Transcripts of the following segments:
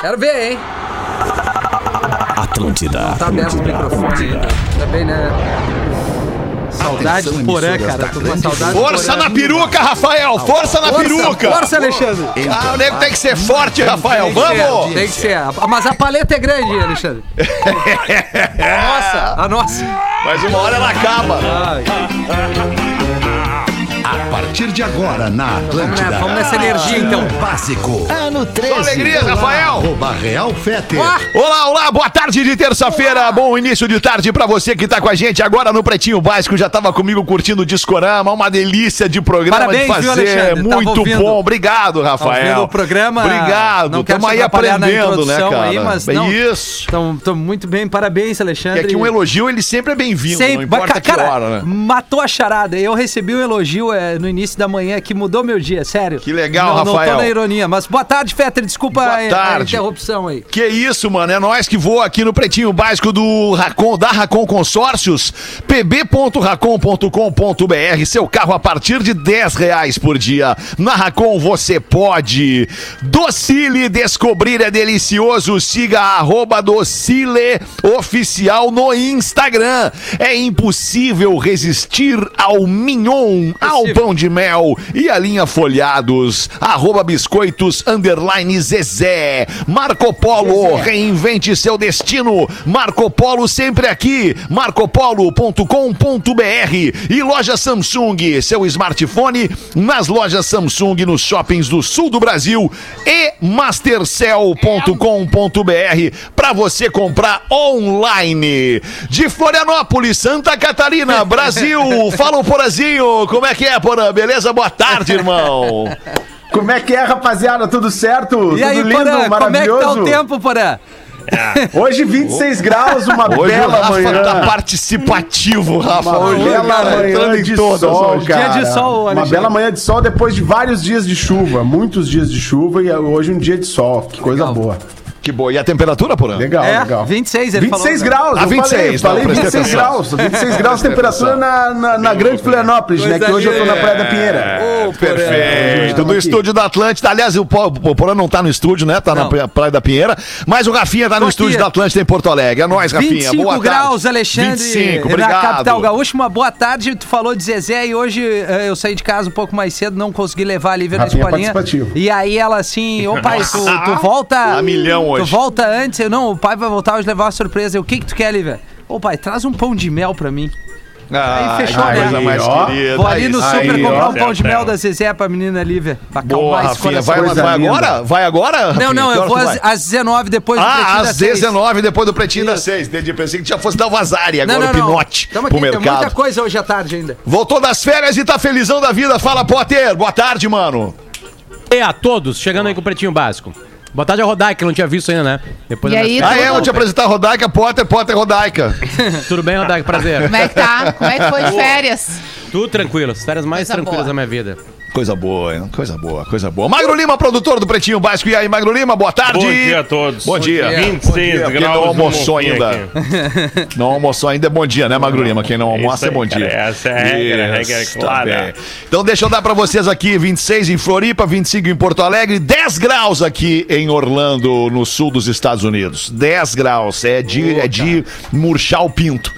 Quero ver, hein? Atlântida. Tá aberto o microfone ainda. Tá bem, né? Saudade do Porã, cara. Tô com saudade do Força na peruca, Rafael! Força na peruca! Força, Alexandre. Ah, o nego tem que ser forte, Rafael! Vamos! Tem que ser. Mas a paleta é grande, Alexandre. Nossa, a nossa. Mas uma hora ela acaba. A partir de agora, na Atlântida. Vamos nessa energia, então. Básico. Ano 13. Com alegria, Rafael! Arroba Real Feter. Ah, Olá, olá, boa tarde de terça-feira, bom início de tarde pra você que tá com a gente agora no Pretinho Básico, já tava comigo curtindo o Discorama, uma delícia de programa Parabéns, de viu, fazer, Alexandre? Tava muito ouvindo. bom, obrigado, Rafael. o programa, Obrigado, não quero tamo te aí atrapalhar na aprendendo, né, introdução cara? aí, mas É não. Isso. Então, tô muito bem, parabéns, Alexandre. É que um elogio, ele sempre é bem-vindo, não Sempre. importa que cara, hora, né? matou a charada. Eu recebi um elogio é, no início da manhã que mudou meu dia, sério. Que legal, não, Não Rafael. tô na ironia, mas boa tarde, Fetter. Desculpa Boa a, a tarde. interrupção aí. Que isso, mano. É nós que voa aqui no Pretinho Básico do Racon, da Racon Consórcios, pb.racon.com.br. Seu carro a partir de 10 reais por dia. Na Racon você pode. Docile Descobrir é delicioso. Siga a arroba Docile Oficial no Instagram. É impossível resistir ao mignon, ao pão de mel e a linha folhados. Arroba biscoitos underline Zezé. Marco Polo, reinvente seu destino. Marco Polo sempre aqui. marcopolo.com.br e loja Samsung, seu smartphone nas lojas Samsung nos shoppings do sul do Brasil e mastercell.com.br para você comprar online. De Florianópolis, Santa Catarina, Brasil. Fala o Porazinho, como é que é, Porã? Beleza? Boa tarde, irmão. Como é que é, rapaziada? Tudo certo? E aí, Tudo lindo, Porã, como é que maravilhoso? tá o tempo, Porã? Hoje 26 graus, uma Hoje o bela Rafa manhã. tá participativo, Rafa. Uma Hoje, bela cara, manhã de todas sol, hoje. cara. Dia de sol, Uma Alexandre. bela manhã de sol depois de vários dias de chuva. Muitos dias de chuva e hoje um dia de sol. Que coisa boa. Que boa. E a temperatura, Porã? Legal, É, legal. 26 ele 26 falou, né? graus, Ah, eu 26, falei, não, falei prestei 26 atenção. graus. 26 graus temperatura na, na, na Grande Florianópolis, né? Que hoje eu tô na. Praia da Pinheira. Porã. Perfeito. Do aqui. estúdio da Atlântida. Aliás, o Po- o Porã não tá no estúdio, né? Tá Não. na Praia da Pinheira. Mas o Rafinha tá no estúdio da Atlântida em Porto Alegre. É nóis, Rafinha. 25 boa graus, tarde. Alexandre. 25, Na obrigado. capital gaúcha, uma boa tarde. Tu falou de Zezé e hoje eh, eu saí de casa um pouco mais cedo, não consegui levar a Lívia na Rafinha escolinha. E aí ela assim, ô pai, tu, tu volta. A milhão hoje. Tu volta antes. Eu, não, o pai vai voltar hoje levar uma surpresa. Eu, o que que tu quer, Lívia? Ô pai, traz um pão de mel pra mim. Ah, Aí fechou, né? coisa mais Ó. querida. Vou ali no Aí, super aí, comprar ó. um pão de mel da Zezé pra menina Lívia. Pra Boa, Rafinha. coração. Vai, vai linda. agora? Vai agora? Não, Rafinha? não, eu vou às, vai? às 19 depois do Ah, Pretinho das às seis. 19, depois do Pretinho das Isso. 6. Entendi. Pensei que já fosse dar vazare Não, agora, não, o não. pinote Tamo pro aqui, tem muita mercado. coisa hoje à tarde ainda. Voltou das férias e tá felizão da vida. Fala, Potter. Boa tarde, mano. E a todos, chegando aí com o Pretinho Básico. Boa tarde a Rodai, que eu não tinha visto ainda, né? Depois E das aí. Ah, é? Vou te apresentar a Rodaica, Potter, Potter, Rodaica. Tudo bem, Rodai? Prazer. Como é que tá? Como é que foi de férias? Tudo tranquilo, as férias mais Coisa tranquilas boa. da minha vida. Coisa boa, hein? Coisa boa, coisa boa. Magro Lima, produtor do Pretinho Básico. E aí, Magro Lima, boa tarde. Bom dia a todos. Bom dia. dia. 26 Quem graus. não no almoçou ainda. Não almoçou ainda é bom dia, né, Magro Lima? Quem não almoça Isso é aí, bom dia. cara, essa é a regra, a regra é Isso, clara. tá. Então deixa eu dar pra vocês aqui, 26 em Floripa, 25 em Porto Alegre, 10 graus aqui em Orlando, no sul dos Estados Unidos. 10 graus, é de, é de murchar o pinto.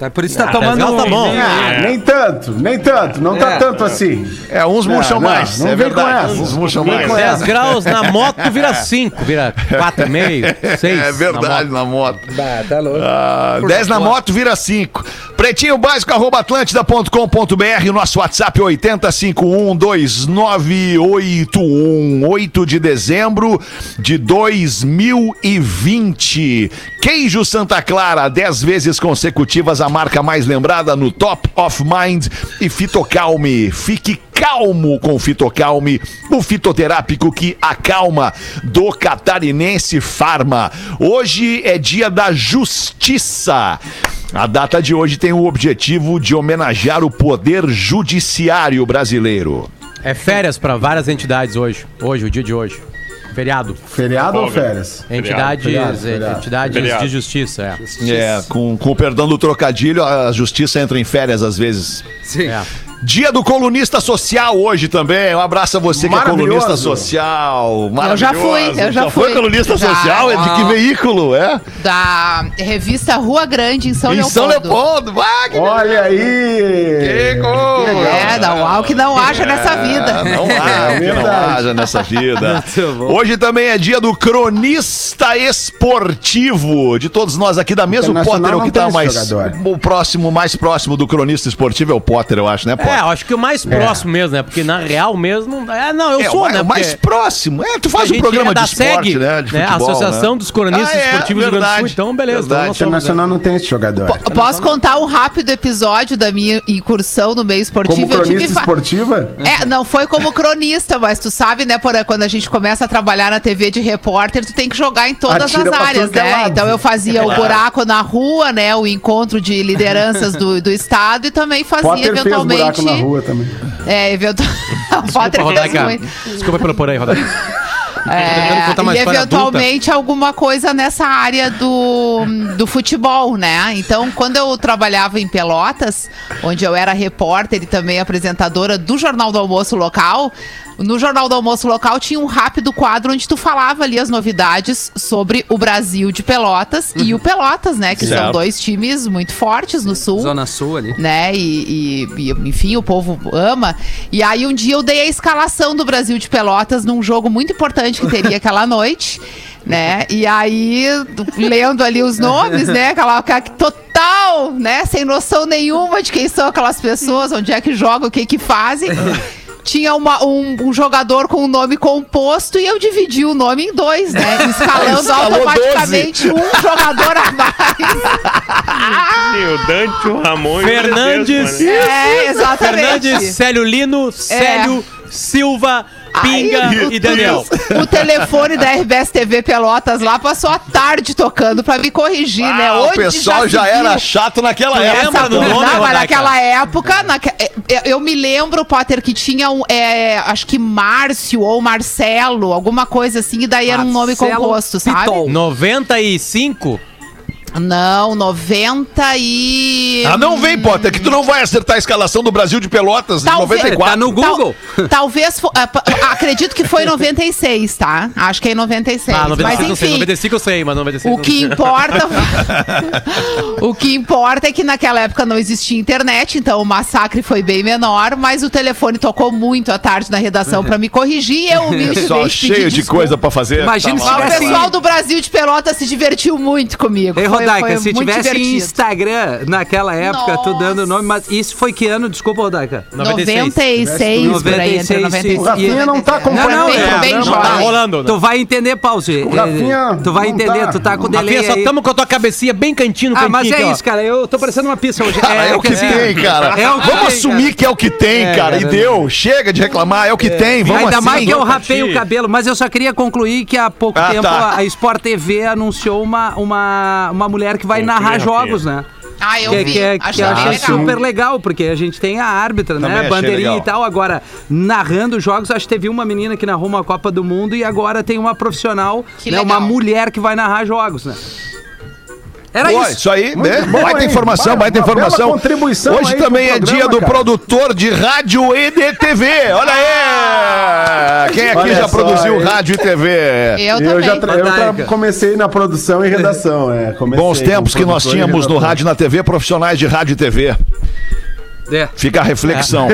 É por isso que tá Ah, tomando legal, tá um- bom. Ah, É. nem tanto, nem tanto. Não tá É. tanto assim. É, uns murcham não, mais, não é vem com verdade. essa. Uns murcham Não mais. vem com 10 graus na moto vira 5, vira 4,5, 6. É verdade, na moto. Bah, tá louco. Ah, Por 10 na moto vira 5. Pretinho básico, arroba atlântida.com.br. O nosso WhatsApp é 80512981. 8 de dezembro de 2020. Queijo Santa Clara, 10 vezes consecutivas a marca mais lembrada no Top of Mind. E Fitocalme. Fique calmo com Fitocalme, o fitoterápico que acalma do Catarinense Farma. Hoje é dia da justiça. A data de hoje tem o objetivo de homenagear o poder judiciário brasileiro. É férias pra várias entidades hoje. Hoje, o dia de hoje. Feriado. Feriado ou férias? Entidades, feriado, feriado. entidades Feriado. de justiça, é. É, com, com o perdão do trocadilho, a justiça entra em férias às vezes. Sim. É. Dia do colunista social hoje também. Um abraço a você que é colunista social. Eu já fui, eu já foi fui. colunista Já. social? É de que veículo? É? Da revista Rua Grande, em São em Leopoldo. São Leopoldo. Ah, que Olha aí! Que coisa. É, da UAU que não haja nessa vida. Não há, o que não haja nessa vida. Hoje também é dia do cronista esportivo. De todos nós aqui da mesa, o Internacional Potter é o que tá esse mais jogador. o próximo, mais próximo do cronista esportivo é o Potter, eu acho, né, Potter? É, eu acho que o mais próximo mesmo, né? Porque na real mesmo. É, não, eu É, sou, o mais, né? o mais Porque próximo. É, tu faz um programa é da de esporte, SEG, né? De né? A futebol, Associação né? dos Cronistas Ah, é, Esportivos do Rio Grande do Sul. verdade, Então, beleza. Verdade. né? Internacional não tem esse jogador. Eu Posso contar um rápido episódio da minha incursão no meio esportivo? Como Eu tive cronista fa- esportiva? É, não foi como cronista, mas tu sabe, né, Porã, quando a gente começa a trabalhar na TV de repórter, tu tem que jogar em todas Atira as áreas, é né? lado. Então eu fazia o buraco na rua, né, o encontro de lideranças do, do estado e também fazia Potter eventualmente buraco na rua também. É, eventualmente. Desculpa, Rodaica. muito. Desculpa pelo por aí, Rodaica. É, e eventualmente alguma coisa nessa área do, do futebol, né? Então, quando eu trabalhava em Pelotas, onde eu era repórter e também apresentadora do Jornal do Almoço local, no Jornal do Almoço local tinha um rápido quadro onde tu falava ali as novidades sobre o Brasil de Pelotas e o Pelotas, né? Que são Certo. dois times muito fortes no sul Zona Sul ali. né? E, e- e, enfim, o povo ama. E aí um dia eu dei a escalação do Brasil de Pelotas num jogo muito importante que teria aquela noite. Né? E aí, lendo ali os nomes, né? Aquela aquela total, né? Sem noção nenhuma de quem são aquelas pessoas, onde é que jogam, o que que fazem. Tinha uma- um, um jogador com um nome composto e eu dividi o nome em dois, né? Escalando automaticamente um jogador a mais. O Dante, o Ramon e o Fernandes. Né? É, exatamente. Fernandes, Célio Lino, Célio, Silva, Pinga Aí, e Daniel. O telefone da RBS TV Pelotas lá passou a tarde tocando pra me corrigir, né? Ah, o Onde pessoal se já viu era chato naquela Tu época. lembra do Não, nome, mas Rodaica? naquela época, naque- é, eu me lembro, Potter, que tinha um, é, acho que Márcio ou Marcelo, alguma coisa assim, e daí era um nome Marcelo composto, sabe? Pitol. 95? Não, 90 e... Ah, não vem, Potter, que tu não vai acertar a escalação do Brasil de Pelotas de Talvez- 94. Tá no Tal- Google. talvez, fo- ah, pa- acredito que foi em 96, tá? Acho que é em 96. Ah, 95 mas eu sei. enfim, 95 eu sei, mas 96 O não que importa. o que importa é que naquela época não existia internet, então o massacre foi bem menor, mas o telefone tocou muito à tarde na redação pra me corrigir e eu humildemente Só cheio de desculpa. coisa pra fazer. Imagina Tá se lá. O pessoal do Brasil de Pelotas se divertiu muito comigo. Ei, Foi- Rodaica, foi se tivesse divertido. Instagram naquela época, tu dando nome, mas isso foi que ano? Desculpa, Rodaica. 96, por aí, entre 96, 96 O Rafinha não tá Não, acompanhando. não, bem, é, bem não, jovem. Tá rolando, né? Tu vai entender, Pause. O Rafinha Tu vai não entender, tá. tu tá com o delay Rafinha, só tamo com a tua cabecinha bem cantinho no Ah, mas é isso, cara. Eu tô parecendo uma pista hoje. Cara, é, o que assim, tem, cara. É o que Vamos tem, assumir cara. que é o que tem, É, cara. E deu. Chega de reclamar, é o que tem. Vamos Ainda assim. mais que eu rapei o cabelo, mas eu só queria concluir que há pouco Ah, tempo tá. a Sport TV anunciou uma, uma, uma mulher que vai narrar jogos, né? Ah, eu que, vi. que, é- que Achei eu bem acho legal. super legal, porque a gente tem a árbitra, Também né? achei Bandeirinha legal. e tal. Agora, narrando jogos, acho que teve uma menina que narrou uma Copa do Mundo e agora tem uma profissional, Que né? uma legal. mulher que vai narrar jogos, né? Era Pô, isso. isso aí, Muito né? bom, baita hein? informação, Vai, baita uma bela informação. contribuição Hoje aí pro também é programa, dia do cara. produtor de rádio e de TV. Olha aí! Quem aqui Olha já só, produziu hein? rádio e TV? Eu, Eu, também. já tra- eu tra- comecei na produção e redação. É. Comecei Bons tempos que nós tínhamos no rádio e na TV, profissionais de rádio e TV. É. Fica a reflexão.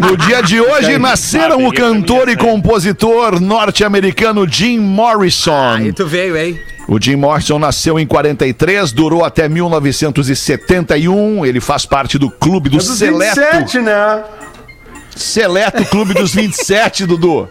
No dia de hoje nasceram o cantor e compositor norte-americano Jim Morrison. Aí tu veio, hein? O Jim Morrison nasceu em 43, durou até 1971. Ele faz parte do clube do É dos Seleto. 27, né? Seleto Clube dos 27, Dudu.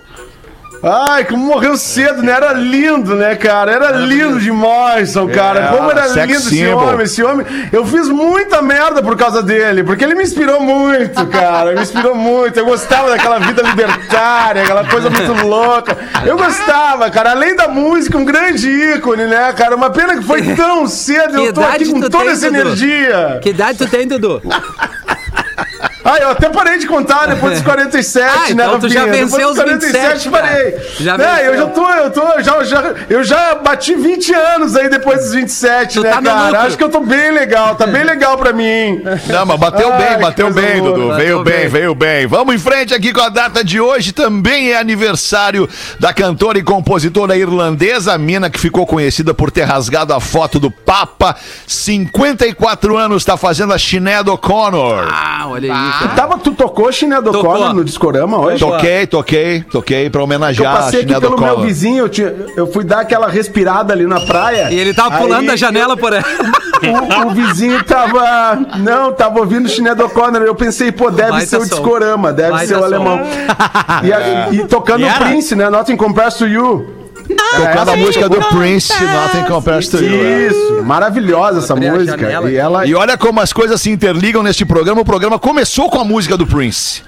Ai, como morreu cedo, né? Era lindo, né, cara? Era lindo de Morrison, cara. É, como era sex lindo esse homem, esse homem. Eu fiz muita merda por causa dele, porque ele me inspirou muito, cara. Me inspirou muito. Eu gostava daquela vida libertária, aquela coisa muito louca. Eu gostava, cara. Além da música, um grande ícone, né, cara? Uma pena que foi tão cedo. Que Eu tô aqui com toda tem, essa Dudu? energia. Que idade tu tem, Dudu? Ah, eu até parei de contar depois dos 47, Ah, né, então tu já venceu os 27, parei. cara. Já é, eu já tô, eu tô, já, já, eu já bati 20 anos aí depois dos 27, Tu né, tá cara? Acho que eu tô bem legal, tá bem legal pra mim. Não, mas bateu Ai, bem, bateu bem, boa. Dudu. Bateu Veio bem, bem. veio bem. Vamos em frente aqui com a data de hoje. Também é aniversário da cantora e compositora irlandesa, a mina que ficou conhecida por ter rasgado a foto do Papa. 54 anos, tá fazendo a Sinead O'Connor. Ah, olha aí, cara. Tava, tu tocou Chinedo Tocou. O'Connor no Discorama hoje? Toquei, toquei, toquei pra Eu homenagear a passei aqui pelo meu vizinho, eu, tinha- eu fui dar aquela respirada ali na praia. E ele tava pulando Aí da janela por ela. O, o vizinho tava. Não, tava ouvindo Sinead O'Connor. Eu pensei, pô, deve Baita ser o som. Discorama, deve Baita ser o som. alemão. E, a- e tocando o? Prince, né? Nothing Compares to You. Tocando a música do Prince, Nothing Compares to You. Isso, maravilhosa essa música. E ela. E olha como as coisas se interligam neste programa. O programa começou com a música do Prince.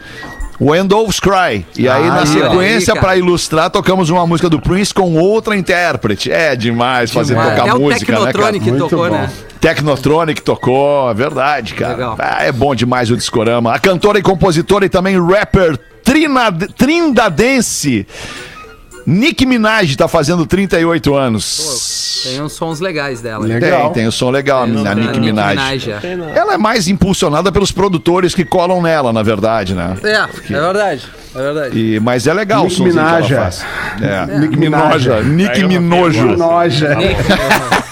When Doves Cry. E aí, na Aí, sequência, pra ilustrar, tocamos uma música do Prince com outra intérprete. É demais fazer Demais. tocar É o música, né, cara? Technotronic que Muito tocou, bom. né? Technotronic tocou, é verdade, cara. Legal. Ah, é bom demais o Discorama. A cantora e compositora e também rapper trindadense Nick Minaj tá fazendo 38 anos. Tem uns sons legais dela. Legal. Tem, tem o som legal, a Tem, Nicki Nicki Minaj. é. Ela é mais impulsionada pelos produtores que colam nela, na verdade, né? É, é verdade. É verdade. E, mas é legal Nick o somzinho que ela Minaj. faz. É. Nick Minaj. Minoja. Nick Aí eu Minojo.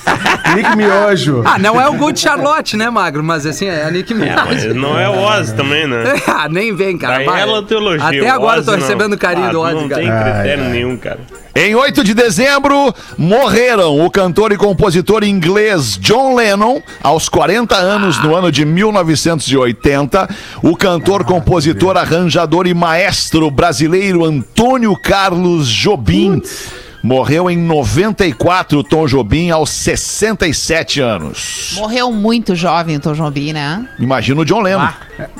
Nick Miojo. Ah, não é o Good Charlotte, né, Magro? Mas assim, é a Nick É, Minaj. mas não é o Ozzy também, né? Ah, nem vem, cara. Daí ela te elogia. Até agora eu tô Ozzy não. recebendo carinho Ah, do Ozzy, Não cara. tem critério nenhum, cara. Em 8 de dezembro, morreram o cantor e compositor inglês John Lennon, aos 40 anos, no ano de 1980. O cantor, compositor, arranjador e maestro brasileiro Antônio Carlos Jobim. Morreu em 94, Tom Jobim, aos 67 anos. Morreu muito jovem o Tom Jobim, né? Imagina o John Lennon.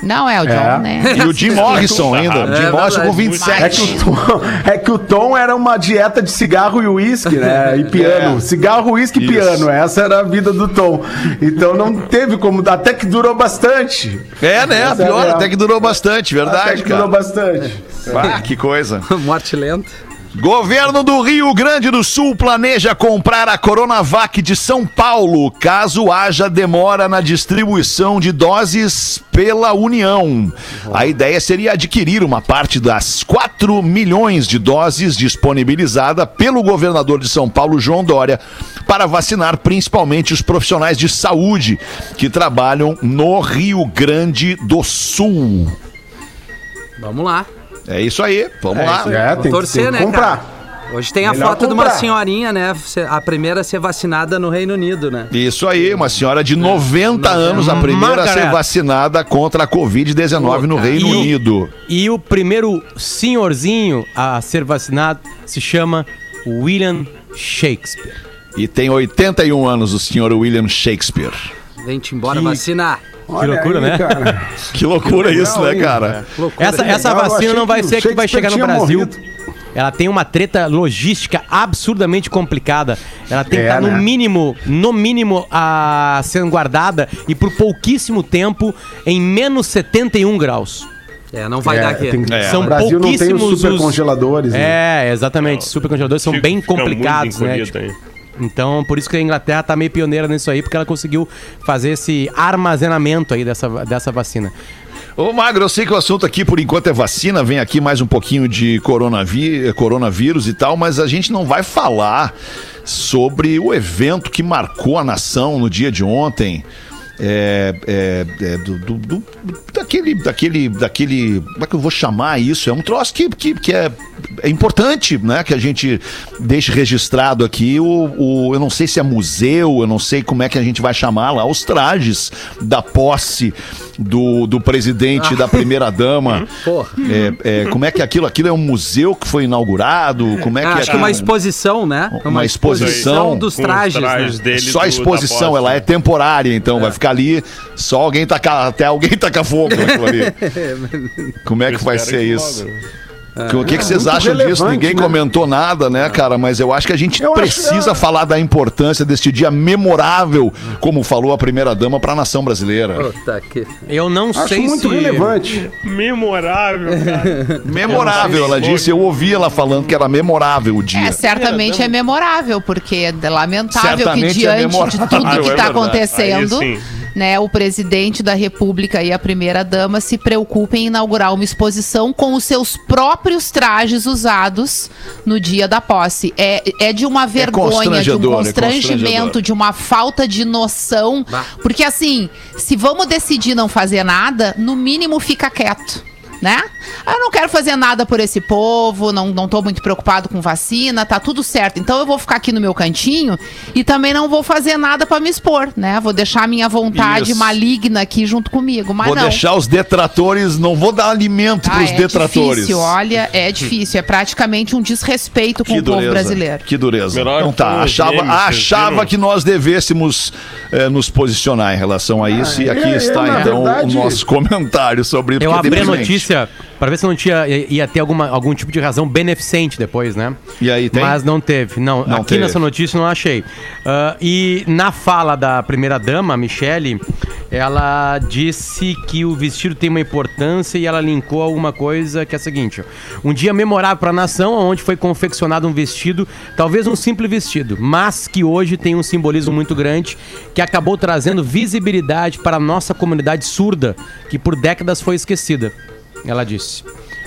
Não é o John, É. né? E o Jim Morrison ainda. É Jim Morrison com verdade. É que, 27. o Tom, é que o Tom era uma dieta de cigarro e uísque, né? E piano. É. Cigarro, uísque e piano. Essa era a vida do Tom. Então não teve como. Até que durou bastante. É, né? Essa é Pior, até que durou bastante, Até verdade, que durou cara. bastante. Ah, que coisa. Morte lenta. Governo do Rio Grande do Sul planeja comprar a Coronavac de São Paulo, caso haja demora na distribuição de doses pela União. A ideia seria adquirir uma parte das 4 milhões de doses disponibilizada pelo governador de São Paulo, João Dória, para vacinar principalmente os profissionais de saúde que trabalham no Rio Grande do Sul. Vamos lá. É isso aí, vamos lá. É, tem, torcer, tem né, comprar. Hoje tem a Melhor foto de uma comprar. senhorinha, né? A primeira a ser vacinada no Reino Unido, né? Isso aí, uma senhora de 90 anos, a primeira a ser vacinada contra a Covid-19 no cara. Reino E- Unido. E o primeiro senhorzinho a ser vacinado se chama William Shakespeare. E tem 81 anos o senhor William Shakespeare. Vem-te embora Que- vacinar. Olha loucura, aí, né? Cara. Que loucura isso, né, cara? Loucura. Essa, essa legal, vacina não vai que ser que vai chegar no Brasil. morrido. Ela tem uma treta logística absurdamente complicada. Ela tem que É, estar no né? mínimo, no mínimo, a sendo guardada e por pouquíssimo tempo em menos 71 graus. É, não vai É, dar aqui. tem- É. São O Brasil não tem pouquíssimos os super os- congeladores. né? É, exatamente. Os supercongeladores são bem complicados, né? Tipo, aí. Então, por isso que a Inglaterra tá meio pioneira nisso aí, porque ela conseguiu fazer esse armazenamento aí dessa, dessa vacina. Ô, Magro, eu sei que o assunto aqui, por enquanto, é vacina. Vem aqui mais um pouquinho de coronaví- coronavírus e tal, mas a gente não vai falar sobre o evento que marcou a nação no dia de ontem. É, é, é, do, do- do- daquele, daquele, daquele, como é que eu vou chamar isso? É um troço que, que, que é, é importante, né? Que a gente deixe registrado aqui o, o, eu não sei se é museu, eu não sei como é que a gente vai chamar lá, os trajes da posse do, do presidente e da primeira dama. Porra. É, é, como é que aquilo, aquilo é um museu que foi inaugurado? Como é Ah, que acho é que uma um- exposição, né? Uma exposição dos Com os trajes, trajes né? dele Só a exposição, ela é temporária, então vai ficar ali, só alguém tacar, até alguém tacar fogo naquilo ali. Como é Eu que vai ser que isso? logo, né? O que, que vocês acham disso? Ninguém né? comentou nada, né, cara? Mas eu acho que a gente Eu precisa é. falar da importância deste dia memorável, como falou a primeira-dama, para a nação brasileira. Puta que... Eu não Acho sei muito se... relevante. Memorável, cara. Memorável, ela disse. Eu ouvi ela falando que era memorável o dia. É, certamente é memorável, porque é lamentável Certamente que é diante de memorável. tudo que É está acontecendo, Aí sim. Né, o presidente da República e a primeira-dama se preocupem em inaugurar uma exposição com os seus próprios trajes usados no dia da posse. É, é de uma vergonha, de um é constrangimento, constrangedor. de uma falta de noção. Porque assim, se vamos decidir não fazer nada, no mínimo fica quieto. Né? Ah, Eu não quero fazer nada por esse povo, não, não tô muito preocupado com vacina, tá tudo certo. Então eu vou ficar aqui no meu cantinho e também não vou fazer nada pra me expor, né? Vou deixar a minha vontade Isso. maligna aqui junto comigo. Mas Vou não. deixar os detratores, não vou dar alimento Ah, para os é detratores. difícil, olha, é difícil. É praticamente um desrespeito com Que o povo dureza. brasileiro. Que dureza. Melhor então tá, achava, achava que nós devêssemos eh, nos posicionar em relação a isso. e aqui é, está, é, então, verdade- o nosso comentário sobre Eu é abri a deprimente. Pra ver se não tinha, ia ter alguma, algum tipo de razão beneficente depois, né? E aí, tem? Mas não teve. Não, Não aqui teve. nessa notícia não achei. Ah, e na fala da primeira-dama, Michele, ela disse que o vestido tem uma importância e ela linkou alguma coisa que é a seguinte: um dia memorável para a nação, onde foi confeccionado um vestido, talvez um simples vestido, mas que hoje tem um simbolismo muito grande que acabou trazendo visibilidade para a nossa comunidade surda, que por décadas foi esquecida. Ela disse.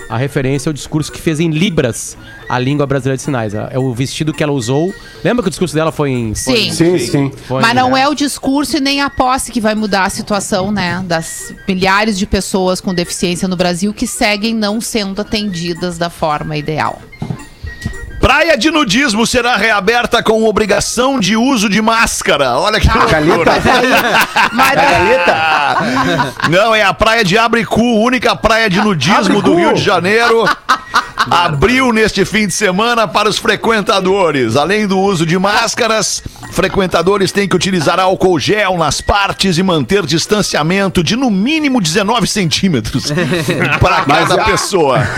A referência ao discurso que fez em Libras, a língua brasileira de sinais. É o vestido que ela usou. Lembra que o discurso dela foi em. foi Sim. em- Sim, sim. foi Mas em- não é o discurso e nem a posse que vai mudar a situação, né? Das milhares de pessoas com deficiência no Brasil que seguem não sendo atendidas da forma ideal. Praia de nudismo será reaberta com obrigação de uso de máscara. Olha que loucura. Caleta. Mas Não, é a praia de Abricu, única praia de nudismo do Abricu. Rio de Janeiro. Abriu neste fim de semana para os frequentadores. Além do uso de máscaras, frequentadores têm que utilizar álcool gel nas partes e manter distanciamento de no mínimo 19 centímetros para cada a- pessoa.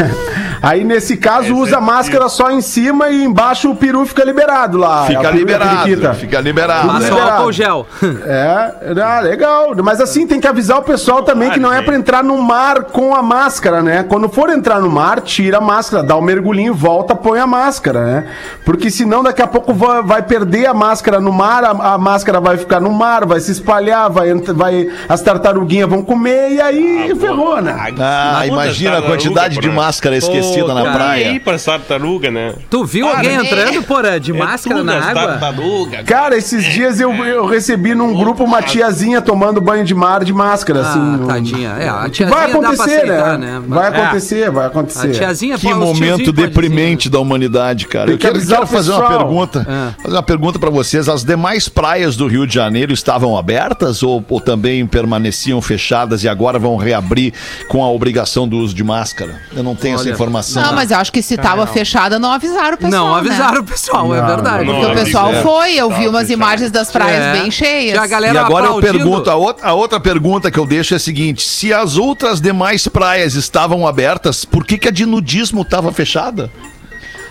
Aí, nesse caso, usa máscara só em cima e embaixo o peru fica liberado lá. Fica A peru- a liberado, periquita. fica liberado. Tudo Passa o liberado. álcool gel. É, ah, legal. Mas assim, tem que avisar o pessoal também que não é pra entrar no mar com a máscara, né? Quando for entrar no mar, tira a máscara, dá um mergulhinho, volta, põe a máscara, né? Porque senão daqui a pouco vai, vai perder a máscara no mar, a, a máscara vai ficar no mar, vai se espalhar, vai, vai as tartaruguinhas vão comer e aí ferrou, né? Ah, imagina a quantidade de máscara esquecida Pô, na. E aí praia. pra tartaruga, né? Tu viu alguém né? entrando, porra, de máscara na água? Tartaruga. Cara, esses dias eu, eu recebi num grupo uma tiazinha tomando banho de mar de máscara, assim. Ah, um- tadinha. É, a tiazinha Vai dá pra acontecer, aceitar, né? né? Vai É. acontecer, vai A acontecer. tiazinha Que momento podem deprimente da humanidade, cara. Eu que quero, quero fazer uma pergunta. Ah. Fazer uma pergunta pra vocês. As demais praias do Rio de Janeiro estavam abertas ou, ou também permaneciam fechadas e agora vão reabrir com a obrigação do uso de máscara? Eu não tenho essa Olha, informação. não, mas eu acho que se tava fechada, não avisaram o pessoal. Não, avisaram Né? o pessoal, é Não, verdade. não. Porque o pessoal É. foi, eu vi umas fechado. imagens das praias É. bem cheias. Tinha a galera E agora eu aplaudindo. pergunto, a outra, a outra pergunta que eu deixo é a seguinte: se as outras demais praias estavam abertas, por que, que a de nudismo estava fechada?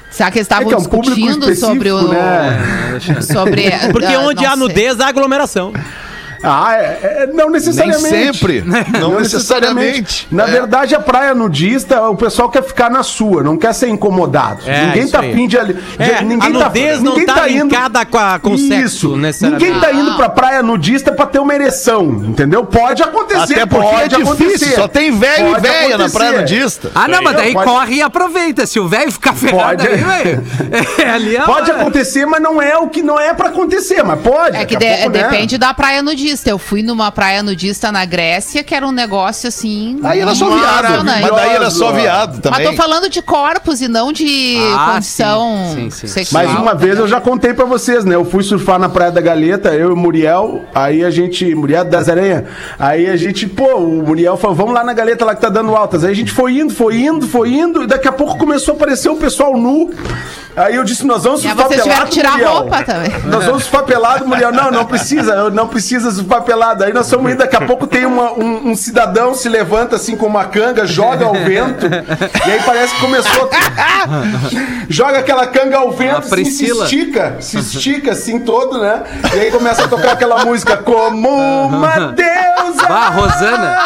Será que eles estavam É é um discutindo sobre o. específico, Sobre. Porque onde há nudez, há aglomeração. Ah, é, é, não Nem necessariamente. sempre. Não, necessariamente. Na É. verdade, a praia nudista, o pessoal quer ficar na sua, não quer ser incomodado. É, ninguém tá aí. afim de ali. É, de- ninguém a nudez não ninguém tá linkada com a- com sexo, Isso. necessariamente. Ninguém tá indo pra praia nudista pra ter uma ereção, entendeu? Pode acontecer, Até porque pode é difícil, acontecer. só tem velho e velha na praia nudista. Ah, não, mas daí Pode- corre e aproveita. Se o velho ficar ferrado Pode. aí, velho. É, ali é Pode acontecer, mas não é o que não é pra acontecer, mas pode. É que de- pouco, né? depende da praia nudista. Eu fui numa praia nudista na Grécia, que era um negócio assim. Aí era só viado. Mas daí era só viado Mas também. tô falando de corpos e não de Ah, condição sim, sim, sim. sexual. Mas uma vez eu já contei pra vocês, né? Eu fui surfar na Praia da Galeta, eu e o Muriel, aí a gente. Muriel das Aranhas. Aí a gente, pô, o Muriel falou, vamos lá na Galeta lá que tá dando altas. Aí a gente foi indo, foi indo, foi indo, e daqui a pouco começou a aparecer o pessoal nu. Aí eu disse, nós vamos surfar vocês tiveram pelado, que tirar a Muriel. roupa também. Nós vamos surfar pelado, Muriel. Não, não precisa, não precisa papelada. Aí nós fomos indo, daqui a pouco tem uma- um, um cidadão se levanta assim com uma canga, joga ao vento, e aí parece que começou. joga aquela canga ao vento, assim, se estica, se estica assim todo, né? E aí começa a tocar aquela música como uma deusa. Bah, Rosana.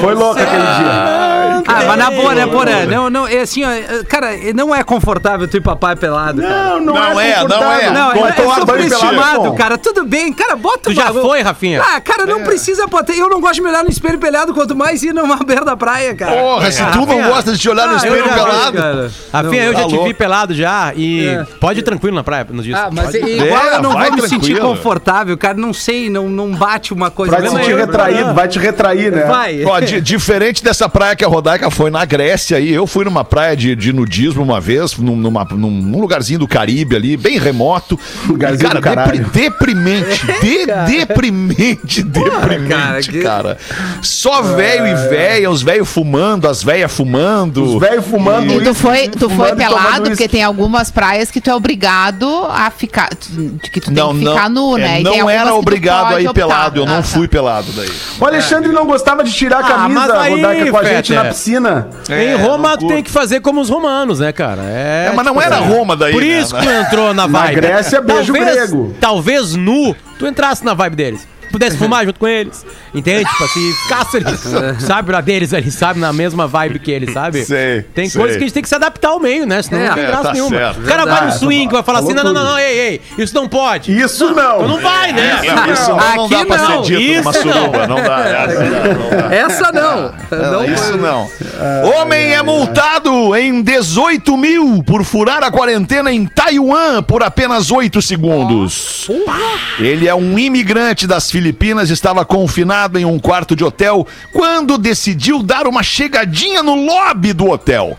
Foi louco aquele dia. Ah, mas na boa, né, Porã? Não, não, é assim, ó, cara, não é confortável tu ir papai pelado. cara. Não, não, Não é, é, não confortável. é. Não, é, Bom, é tomar banho pelado é superestimado, bom. cara. Tudo cara, bota Tu o já bagulho. foi, Rafinha? Ah, cara, não precisa botar. Eu não gosto de me olhar no espelho pelado, quanto mais ir numa beira da praia, cara. Porra, se tu não gosta de te olhar no Ah, espelho pelado. cara. Rafinha, eu tá já te louco. vi pelado já e É. pode ir tranquilo na praia nos dias. Ah, mas igual É, eu não vai vou me sentir tranquilo. confortável, cara. Não sei, não, não bate uma coisa. Vai te Mesmo sentir eu- retraído, vai te retrair, né? Vai. Ó, di- diferente dessa praia que a Rodaica foi na Grécia aí, eu fui numa praia de, de nudismo uma vez, num, numa- num- num lugarzinho do Caribe ali, bem remoto. Lugarzinho cara, do caralho. deprimente, de- deprimente, deprimente, cara, cara. que- Só velho e véia, os velhos fumando, as velhas fumando. Os velhos fumando. E tu uísque, foi, tu foi e pelado, porque tem algumas praias que tu é obrigado a ficar. Que tu Não, tem que não, ficar nu, é, né? E não era tu obrigado a ir optar. pelado, eu Ah, não tá. fui pelado daí. O Alexandre não gostava de tirar a Ah, camisa, mas aí, com a gente Fetter. na piscina. em É, Roma não tu tem que fazer como os romanos, né, cara? É, É, mas não tipo era assim, Roma daí, Por né? isso que tu entrou na vibe. Grécia, beijo talvez, grego. Talvez nu, tu entrasse na vibe deles. Pudesse fumar junto com eles. Entende? Tipo assim, ficasse ali, sabe, na deles ali, sabe? Na mesma vibe que eles, sabe? Sei, Tem sei. coisas que a gente tem que se adaptar ao meio, né? Senão É, não tem é, graça tá nenhuma. certo. O cara vai no Verdade. swing, vai falar assim: não, não, não, não, ei, ei, isso não pode. Isso não. Não vai, né? Isso não, não dá pra ser não, dito numa isso não. suruba, não dá. Essa não, não dá. Essa não. Não, isso não. Homem é multado em 18 mil por furar a quarentena em Taiwan por apenas 8 segundos. Ele é um imigrante das Filipinas, estava confinado em um quarto de hotel quando decidiu dar uma chegadinha no lobby do hotel.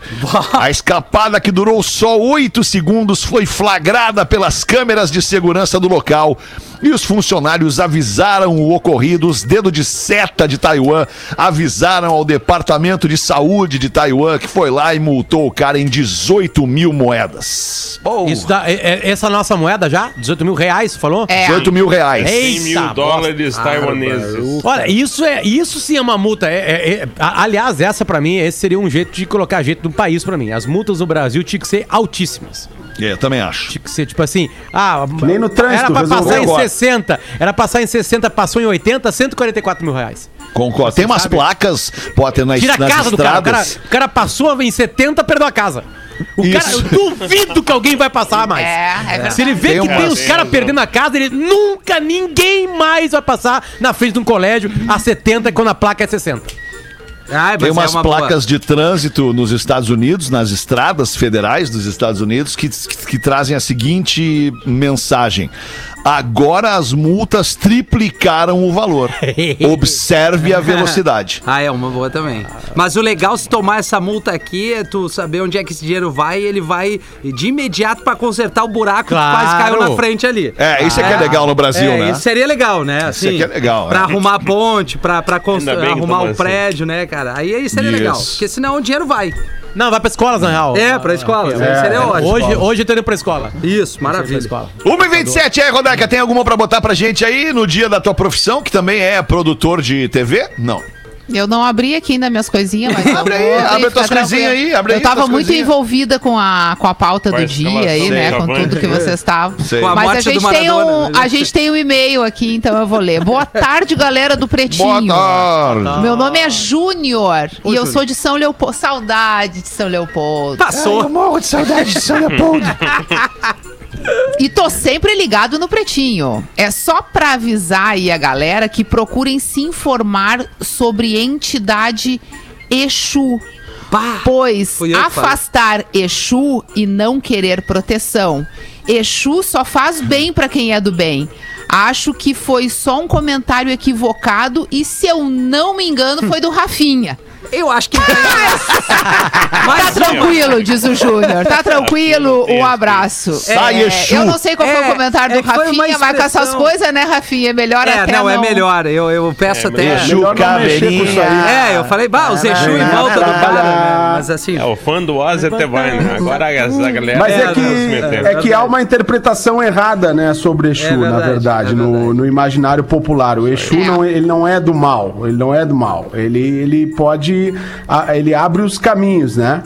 A escapada, que durou só 8 segundos, foi flagrada pelas câmeras de segurança do local. E os funcionários avisaram o ocorrido, os dedos de seta de Taiwan avisaram ao Departamento de Saúde de Taiwan, que foi lá e multou o cara em 18 mil moedas. Isso dá, é- é- essa nossa moeda já? 18 mil reais, falou? É. 18 mil reais. Ei. 100 Eita, mil dólares taiwaneses. Olha, isso é, isso sim é uma multa. É, é- é- a- aliás, essa pra mim, esse seria um jeito de colocar jeito do país pra mim. As multas no Brasil tinham que ser altíssimas. É, também acho. Tinha que ser tipo assim, ah, nem no trânsito, era pra passar em agora. 60, era passar em 60, passou em 80, 144 mil reais. Concordo. Tem umas sabe? placas, pode ter nas, Tira a nas casa do cara. O, cara. estradas. o cara passou em 70, perdeu a casa. O cara, Isso. eu duvido que alguém vai passar mais. É, é. Se ele vê Tem que uma- tem os caras perdendo a casa, ele nunca, ninguém mais vai passar na frente de um colégio a 70 quando a placa é 60. Ai, Tem é umas uma boa. placas de trânsito nos Estados Unidos, nas estradas federais dos Estados Unidos, que, que, que trazem a seguinte mensagem. Agora as multas triplicaram o valor. Observe a velocidade. Ah, é uma boa também. Mas o legal se tomar essa multa aqui é tu saber onde é que esse dinheiro vai e ele vai de imediato pra consertar o buraco Claro. que quase caiu na frente ali. É, isso é que é legal no Brasil, É, né? Isso seria legal, né? Assim, aqui é legal, Pra é. arrumar a ponte, pra, pra constru- que arrumar o assim. prédio, né, cara? Aí, aí seria legal. Isso. Porque senão o dinheiro vai. Não, vai pra escolas, na real. É, pra escola. É, seria ótimo. Hoje, hoje eu tô indo pra escola. Isso, Pra maravilha. escola. 1h27 aí, Rodeca, tem alguma pra botar pra gente aí no dia da tua profissão, que também é produtor de TV? Não. Eu não abri aqui ainda minhas coisinhas, mas. eu Abre aí, abrir, abre as tuas coisinhas aí, abre aí Eu tava muito coisinhas. envolvida com a, com a pauta a do dia aí, né? Com tudo que vocês estavam. A Mas a do gente, tem um, né? a gente tem um e-mail aqui, então eu vou ler. Boa tarde, galera do Pretinho. Boa tarde. Meu nome é Júnior e eu sou de São Leopoldo. Saudade de São Leopoldo. Passou. morro de saudade de São Leopoldo. E tô sempre ligado no Pretinho. É só pra avisar aí a galera que procurem se informar sobre entidade Exu. Pois que falei. afastar Exu e não querer proteção. Exu só faz bem pra quem é do bem. Acho que foi só um comentário equivocado e, se eu não me engano, foi do Rafinha. Eu acho que. Tá Mas tranquilo, diz o Júnior. Tá tranquilo, um abraço. Sai, Exu. eu não sei qual foi É, o comentário é do que foi uma Rafinha, mas com essas coisas, né, Rafinha? É melhor É, até não, é melhor. Eu, eu peço É, até. Exu não aí. É, eu falei, bah, os Exu em volta do cara, né? Mas assim. É, o fã do Ozzy até vai, né? Agora a, galera Mas é tá que, é que há uma interpretação errada, né, sobre Exu, É verdade, na verdade, é no, imaginário popular. O Exu É. não, ele não é do mal, ele não é do mal. Ele, ele pode, a- ele abre os caminhos, né?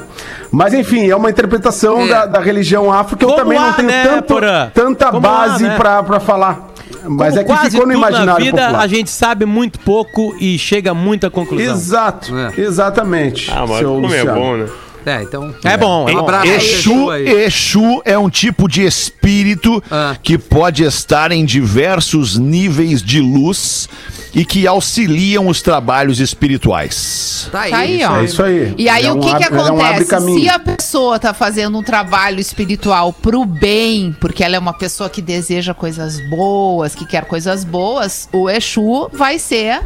Mas enfim, é uma interpretação É. da, da religião afro que eu Como também há, não tenho né, tanto- tanta Como base né? pra, pra falar. Mas Como é que quase ficou no tudo imaginário na vida, popular. a gente sabe muito pouco e chega a muita conclusão. Exato, É. exatamente. Ah, mas seu como é bom, né? É, então. É bom, é Um abraço. Exu. Exu é um tipo de espírito Ah. que pode estar em diversos níveis de luz e que auxiliam os trabalhos espirituais. Tá aí. Tá aí, ó. É isso aí. E aí Ele é o um que, que abre- é um acontece? abre-caminho. Se a pessoa tá fazendo um trabalho espiritual pro bem, porque ela é uma pessoa que deseja coisas boas, que quer coisas boas, o Exu vai ser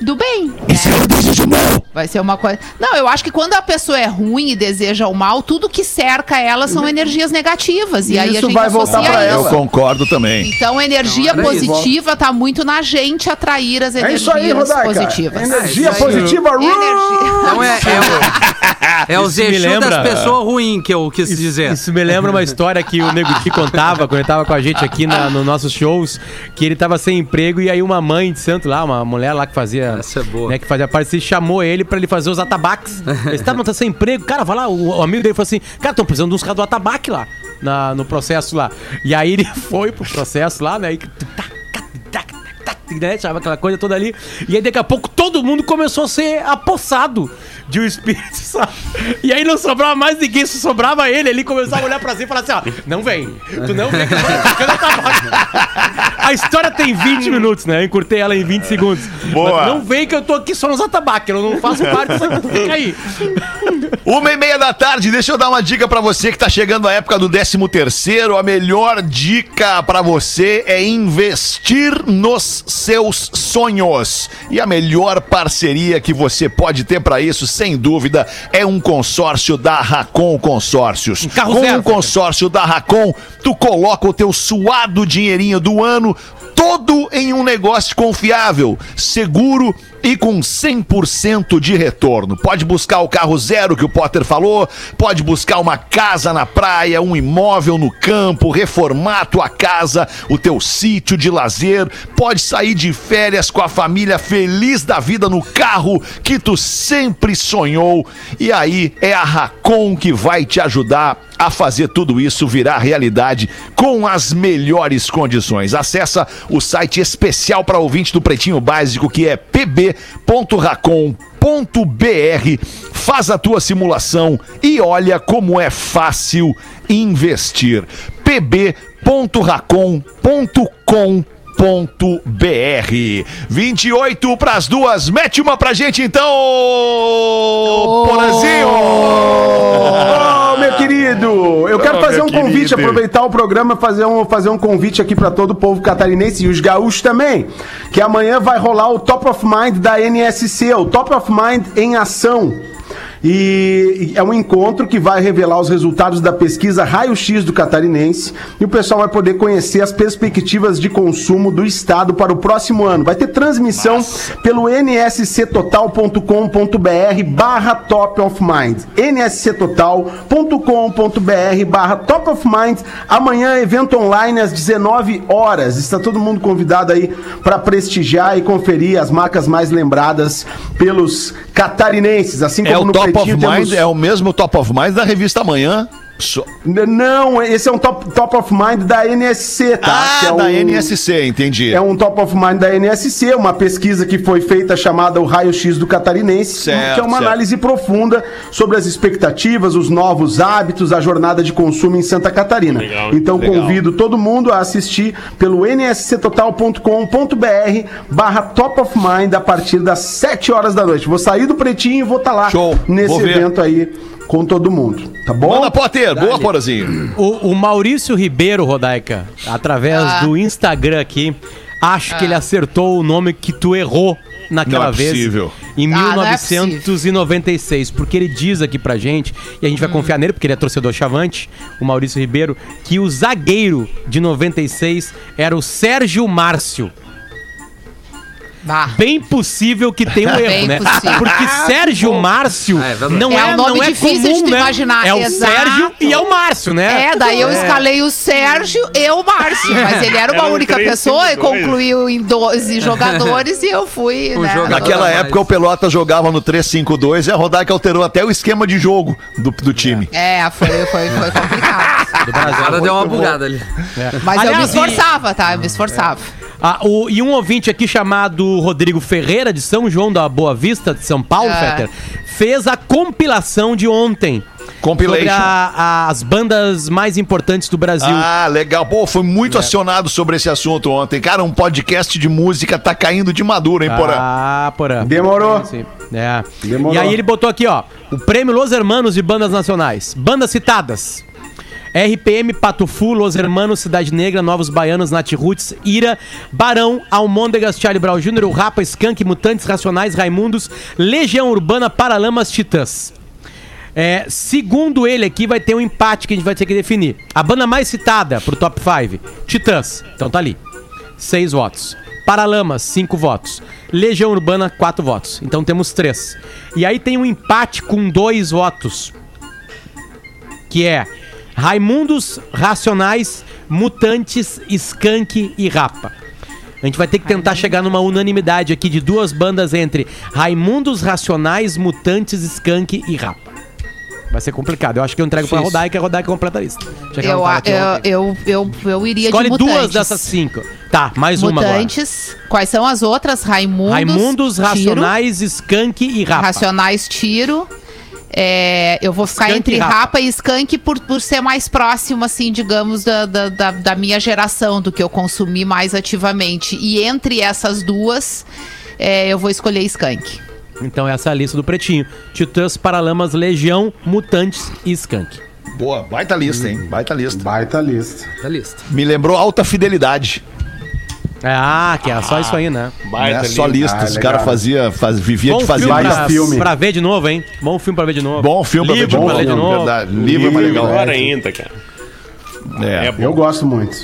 do bem. né? Vai ser uma coisa. Não, eu acho que quando a pessoa é ruim e deseja o mal, tudo que cerca ela são energias negativas. E aí a Isso gente vai voltar pra isso. Eu concordo também. Então, energia Não, isso. positiva tá muito na gente atrair as É energias isso aí, Rodaica. positivas. Energia É isso aí. positiva. Energia. Então é, é, o, é os Isso lembra- das pessoas ruins que eu quis dizer. Isso me lembra uma história que o Nego Di contava quando ele tava com a gente aqui na, nos nossos shows, que ele tava sem emprego e aí uma mãe de santo lá, uma mulher lá que fazia, Essa é boa. né, que fazia parte, chamou ele pra ele fazer os atabaques. Ele estava não tá sem emprego, cara, vai lá, o, o amigo dele falou assim, cara, estão precisando de uns caras do atabaque lá, na, no processo lá. E aí ele foi pro processo lá, né, e né, sabe aquela coisa toda ali. E aí daqui a pouco todo mundo começou a ser apossado de um espírito, sabe? E aí não sobrava mais ninguém, só sobrava ele. Ele começava a olhar pra si e falar assim, ó, não vem, tu não vem que eu tô. A história tem 20 minutos, né? Eu encurtei ela em 20 segundos. Boa. Mas não vem que eu tô aqui só nos atabaques, eu não faço parte disso aqui, fica aí. Uma e meia da tarde, deixa eu dar uma dica pra você que tá chegando a época do 13 terceiro. A melhor dica pra você é investir nos seus sonhos. E a melhor parceria que você pode ter pra isso, sem dúvida, é um consórcio da Racon Consórcios. carro Com o consórcio da Racon, tu coloca o teu suado dinheirinho do ano todo em um negócio confiável, seguro e com 100% de retorno. Pode buscar o carro zero que o Potter falou, pode buscar uma casa na praia, um imóvel no campo, reformar tua casa, o teu sítio de lazer, pode sair de férias com a família feliz da vida no carro que tu sempre sonhou. E aí é a Racon que vai te ajudar a fazer tudo isso virar realidade com as melhores condições. Acessa o site especial para ouvinte do Pretinho Básico que é pb.racon.br. Faz a tua simulação e olha como é fácil investir. pb.racon.com.br 28 para as duas. Mete uma pra gente então, Porazinho! Ô, meu querido, eu quero Ô, fazer um convite, querido. aproveitar o programa fazer um fazer um convite aqui pra todo o povo catarinense e os gaúchos também, que amanhã vai rolar o Top of Mind da NSC, o Top of Mind em ação. E é um encontro que vai revelar os resultados da pesquisa Raio X do Catarinense e o pessoal vai poder conhecer as perspectivas de consumo do estado para o próximo ano. Vai ter transmissão pelo nsctotal.com.br barra Top of Mind. nsctotal.com.br barra Top of Mind. Amanhã, evento online às 19 horas. Está todo mundo convidado aí para prestigiar e conferir as marcas mais lembradas pelos catarinenses. Assim como É no Top of Mind, temos- é o mesmo Top of Mind da revista Amanhã. So- Não, esse é um top, top of Mind da NSC, tá? Ah, Que é da um- NSC, entendi. É um top of mind da NSC, uma pesquisa que foi feita chamada o Raio X do Catarinense, Certo, que é uma certo. análise profunda sobre as expectativas, os novos hábitos, a jornada de consumo em Santa Catarina. Legal, então legal. convido todo mundo a assistir pelo nsctotal.com.br barra top of mind a partir das 7 horas da noite. Vou sair do pretinho e vou estar lá Show, nesse vou ver. evento aí com todo mundo, tá bom? Manda Potter, boa Porazinho. O, o Maurício Ribeiro, Rodaica, através Ah. do Instagram aqui, acho que ele acertou o nome que tu errou naquela Não é vez. possível. Em Ah, não é 1996. porque ele diz aqui pra gente, e a gente vai confiar nele, porque ele é torcedor chavante, o Maurício Ribeiro, que o zagueiro de 96 era o Sérgio Márcio. Bah. bem possível que tenha um erro, Bem né? possível. Porque Sérgio Márcio É, é não É é, um nome não é difícil comum, de tu né? imaginar. É o Exato. Sérgio e é o Márcio, né? É, daí eu escalei o Sérgio e o Márcio. Mas ele era uma Era única três, pessoa e dois. concluiu em 12 jogadores e eu fui. Um né, jogador. Naquela mais. época o Pelota jogava no 3-5-2 e a Rodaica alterou até o esquema de jogo do, do time. É, foi, foi, foi complicado. Do Brasil. Agora deu uma bugada ali. Mas eu me Aliás, esforçava, tá? Eu me esforçava. Ah, o- e um ouvinte aqui chamado Rodrigo Ferreira, de São João da Boa Vista, de São Paulo, Ah. Fetter, fez a compilação de ontem. Compilation. Sobre a- as bandas mais importantes do Brasil. Ah, legal. Pô, foi muito É. acionado sobre esse assunto ontem. Cara, um podcast de música tá caindo de maduro, hein, Porã? Ah, porã. Demorou. Sim. É. Demorou. E aí ele botou aqui, ó, o prêmio Los Hermanos de bandas nacionais. Bandas citadas. RPM, Pato Fu, Los Hermanos, Cidade Negra, Novos Baianos, Nat Roots, Ira, Barão, Almôndegas, Charlie Brown Jr., o Rapa, Skank, Mutantes, Racionais, Raimundos, Legião Urbana, Paralamas, Titãs. É, segundo ele aqui, vai ter um empate que a gente vai ter que definir. A banda mais citada pro top 5, Titãs. Então tá ali. Seis votos. Paralamas, cinco votos. Legião Urbana, quatro votos. Então temos três. E aí tem um empate com dois votos. Que é Raimundos, Racionais, Mutantes, Skank e Rapa. A gente vai ter que tentar chegar numa unanimidade aqui de duas bandas entre Raimundos, Racionais, Mutantes, Skank e Rapa. Vai ser complicado. Eu acho que eu entrego pra Difícil. Rodaica e a Rodaica completa a lista. Eu, eu, eu, eu, eu iria Escolhe de duas mutantes. dessas cinco. Tá, mais uma agora. Mutantes. Quais são as outras? Raimundos. Raimundos, Tiro, Racionais, Skank e Rapa. Racionais Tiro. É, eu vou ficar Skank entre e Rapa. Rapa. e Skank por, por ser mais próximo, assim, digamos, da, da, da, da minha geração, do que eu consumi mais ativamente. E entre essas duas, é, eu vou escolher Skank. Então essa é a lista do Pretinho. Titãs, Paralamas, Legião, Mutantes e Skank. Boa, baita lista, hein? Baita lista. Baita lista. Da lista. Me lembrou alta fidelidade. Ah, que era só isso aí, né? Baita né? Só lindo. listas. Ah, Os legal. caras fazia, faz, vivia de fazer filme, pra, filme. pra ver de novo, hein? Bom filme pra ver de novo. Bom filme pra ver de Livro novo. pra ler de novo. Verdade. Livro é mais legal. Melhor ainda, cara. É. É bom. Eu gosto muito.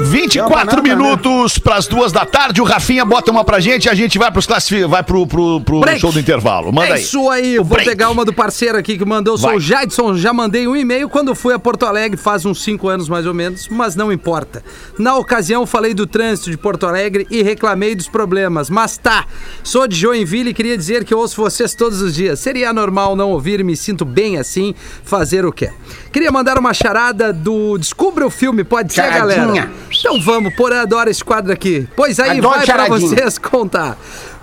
24 Não, não, não, minutos pras duas da tarde. O Rafinha bota uma pra gente e a gente vai pros classifi... vai pro, pro, pro Break. show do intervalo. Manda é aí. isso aí, eu O vou break. pegar uma do parceiro aqui que mandou. Sou Vai. o Jadson, já mandei um e-mail quando fui a Porto Alegre, faz uns 5 anos mais ou menos, mas não importa. Na ocasião, falei do trânsito de Porto Alegre e reclamei dos problemas. Mas tá, sou de Joinville e queria dizer que eu ouço vocês todos os dias. Seria normal não ouvir e me sinto bem assim, fazer o quê? Queria mandar uma charada do Descubra o Filme, pode ser, galera? Então vamos, Porã adora esse quadro aqui. Pois aí, Adoro vai pra charadinha. vocês contar.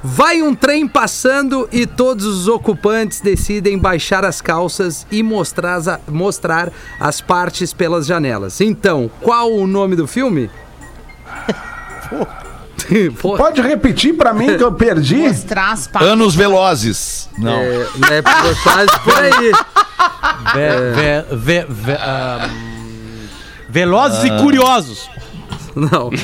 Vai um trem passando e todos os ocupantes decidem baixar as calças e mostrar as, mostrar as partes pelas janelas. Então, qual o nome do filme? Pode repetir pra mim que eu perdi? Mostrar as partes. Anos Velozes. Não. é, né, quase por aí. Ve- ve- ve- ve- ah, Velozes e Curiosos. Não.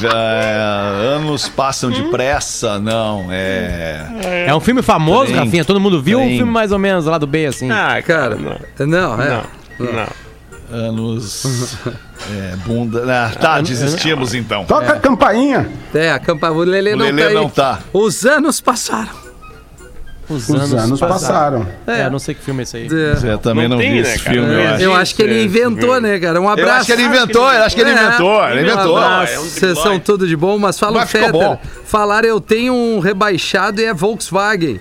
Já, é, anos passam depressa. Não, é. É um filme famoso, Trem. Rafinha? Todo mundo viu? ou Um Trem. filme mais ou menos lá do B, assim. Ah, Cara, não. não, é. Não, não. Anos. É, bunda. Ah, tá, desistimos então. Toca a campainha. É, a campa... o Lelê O não Lelê tá aí. não tá. Os anos passaram. Os Os anos passaram. É, eu não sei que filme é esse aí. É. Eu também não, Não tem, vi né, esse filme, eu É. acho. Eu acho que ele inventou, né, cara? Um Eu abraço. acho que ele inventou, eu acho que ele É. inventou, ele inventou. Um é um. Vocês são tudo de bom, mas fala Mas o Fetter. Falar eu tenho um rebaixado e é Volkswagen.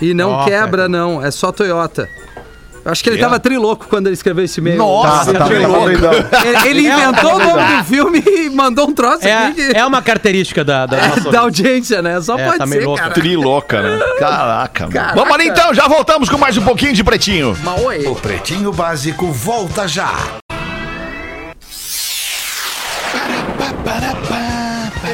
E não quebra, não. É só Toyota. Eu acho que ele Que? tava trilouco quando ele escreveu esse e-mail. Nossa, Tá, tá, tá louco. doidão. Ele, ele inventou o nome do filme e mandou um troço aqui É, que... é uma característica da, da nossa da audiência, né? Só É, pode tá meio ser, louco. cara. Triloca, né? Caraca, mano. Caraca. Vamos ali então, já voltamos com mais um pouquinho de pretinho. Mas oi. O Pretinho Básico volta já.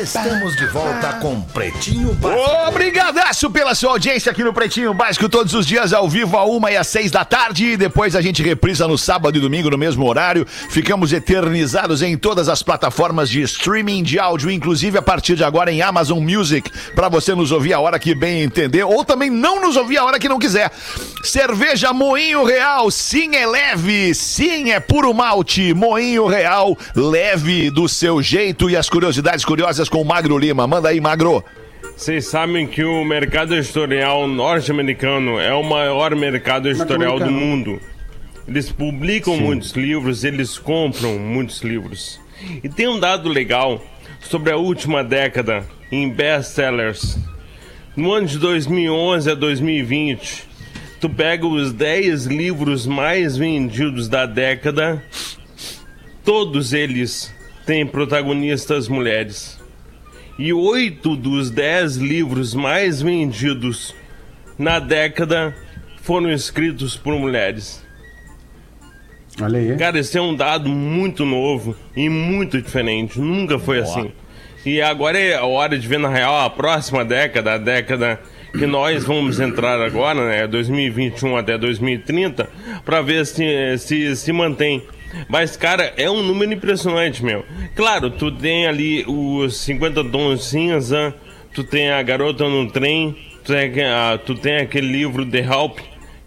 Estamos de volta com Pretinho Básico. Obrigadaço pela sua audiência aqui no Pretinho Básico, todos os dias ao vivo, a uma e às seis da tarde. Depois a gente reprisa no sábado e domingo no mesmo horário. Ficamos eternizados em todas as plataformas de streaming de áudio, inclusive a partir de agora em Amazon Music, para você nos ouvir a hora que bem entender, ou também não nos ouvir a hora que não quiser. Cerveja Moinho Real, sim é leve, sim é puro malte. Moinho Real, leve do seu jeito e as curiosidades curiosas com o Magro Lima. Manda aí, Magro. Vocês sabem que o mercado editorial norte-americano é o maior mercado editorial do mundo. Eles publicam muitos livros, eles compram muitos livros. E tem um dado legal sobre a última década em best-sellers. No ano de 2011 a 2020, tu pega os 10 livros mais vendidos da década, todos eles têm protagonistas mulheres. E oito dos dez livros mais vendidos na década foram escritos por mulheres. Olha aí. Cara, esse é um dado muito novo e muito diferente. Nunca foi assim. E agora é a hora de ver, na real, a próxima década, a década que nós vamos entrar agora, né? 2021 até 2030, para ver se, se se mantém. Mas, cara, é um número impressionante, meu. Claro, tu tem ali os 50 tons cinza, tu tem a garota no trem, tu tem, a- tu tem aquele livro The Help,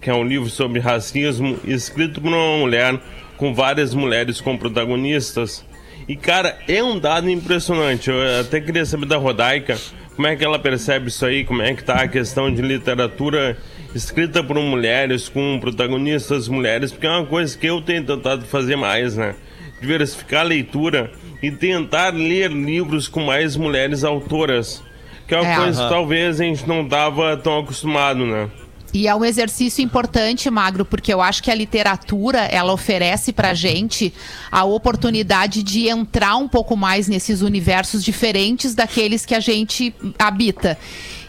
que é um livro sobre racismo, escrito por uma mulher, com várias mulheres como protagonistas. E, cara, é um dado impressionante. Eu até queria saber da Rodaica como é que ela percebe isso aí, como é que tá a questão de literatura escrita por mulheres, com protagonistas mulheres, porque é uma coisa que eu tenho tentado fazer mais, né? Diversificar a leitura e tentar ler livros com mais mulheres autoras. Que é uma É. coisa que talvez a gente não tava tão acostumado, né? E é um exercício importante, Magro, porque eu acho que a literatura, ela oferece pra gente a oportunidade de entrar um pouco mais nesses universos diferentes daqueles que a gente habita.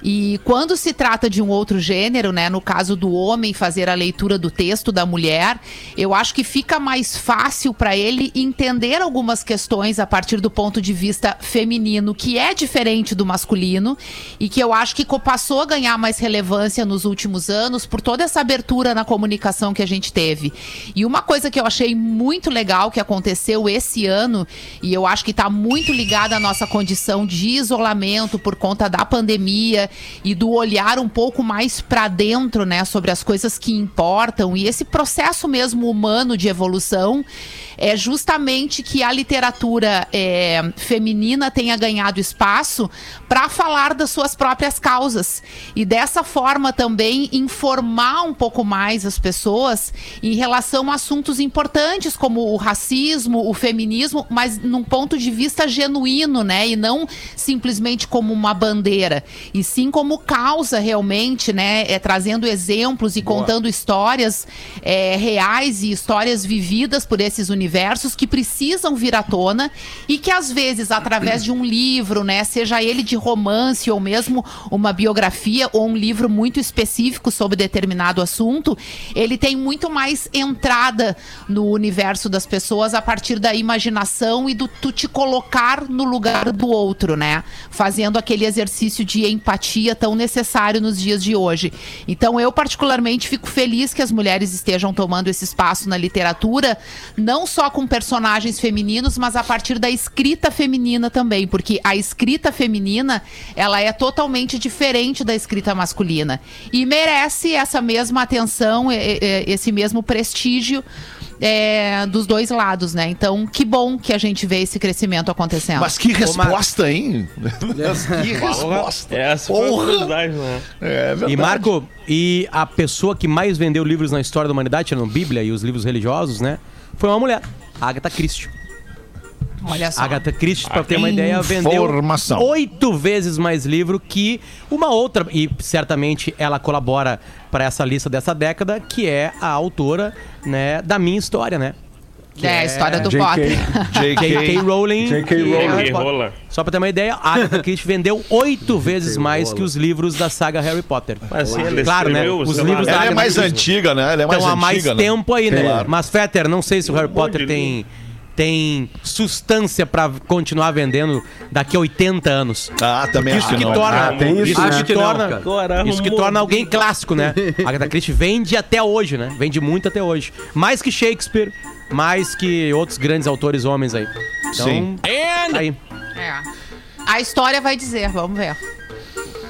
E quando se trata de um outro gênero, né, no caso do homem fazer a leitura do texto da mulher, eu acho que fica mais fácil para ele entender algumas questões a partir do ponto de vista feminino, que é diferente do masculino e que eu acho que passou a ganhar mais relevância nos últimos anos por toda essa abertura na comunicação que a gente teve. E uma coisa que eu achei muito legal que aconteceu esse ano, e eu acho que está muito ligada à nossa condição de isolamento por conta da pandemia e do olhar um pouco mais para dentro, né, sobre as coisas que importam. E esse processo mesmo humano de evolução é justamente que a literatura é, feminina tenha ganhado espaço para falar das suas próprias causas. E dessa forma também informar um pouco mais as pessoas em relação a assuntos importantes como o racismo, o feminismo, mas num ponto de vista genuíno, né, e não simplesmente como uma bandeira, e sim como causa realmente, né, é, trazendo exemplos e contando histórias é, reais e histórias vividas por esses universos que precisam vir à tona e que às vezes através de um livro, né, seja ele de romance ou mesmo uma biografia ou um livro muito específico sobre determinado assunto, ele tem muito mais entrada no universo das pessoas a partir da imaginação e do tu te colocar no lugar do outro, né? Fazendo aquele exercício de empatia tão necessário nos dias de hoje. Então eu particularmente fico feliz que as mulheres estejam tomando esse espaço na literatura, não só com personagens femininos, mas a partir da escrita feminina também, porque a escrita feminina, ela é totalmente diferente da escrita masculina e merece essa mesma atenção, esse mesmo prestígio é, dos dois lados, né? Então, que bom que a gente vê esse crescimento acontecendo. Mas que resposta, hein? Mas que resposta. Essa foi a Porra. né? É verdade. E Marco, e a pessoa que mais vendeu livros na história da humanidade, tirando Bíblia e os livros religiosos, né? Foi uma mulher, Agatha Christie. Olha só. Agatha Christie, pra ter uma ideia, vendeu Informação. oito vezes mais livro que uma outra, e certamente ela colabora para essa lista dessa década, que é a autora, né, da minha história, né? Que É, a história do J.K. Potter. J.K. Rowling. J.K. e Rowling. Harry Potter. rola. Só pra ter uma ideia, a Agatha Christie vendeu oito vezes mais que os livros da saga Harry Potter. Mas ele Claro, né? escreveu, Os sei livros da Ela é Agatha mais Christie. antiga, né? Ela é mais Então há mais antiga, né? tempo aí, né? Claro. Mas, Fetter, não sei se o Harry Potter tem, tem substância pra continuar vendendo daqui a 80 anos. Ah, também Isso acho que não. torna, Ah, tem isso, isso né? que Acho que não, torna. Agora isso que torna alguém clássico, né? A Agatha Christie vende até hoje, né? Vende muito até hoje. Mais que Shakespeare, mais que outros grandes autores homens aí. Então, Sim. aí. É. A história vai dizer, vamos ver.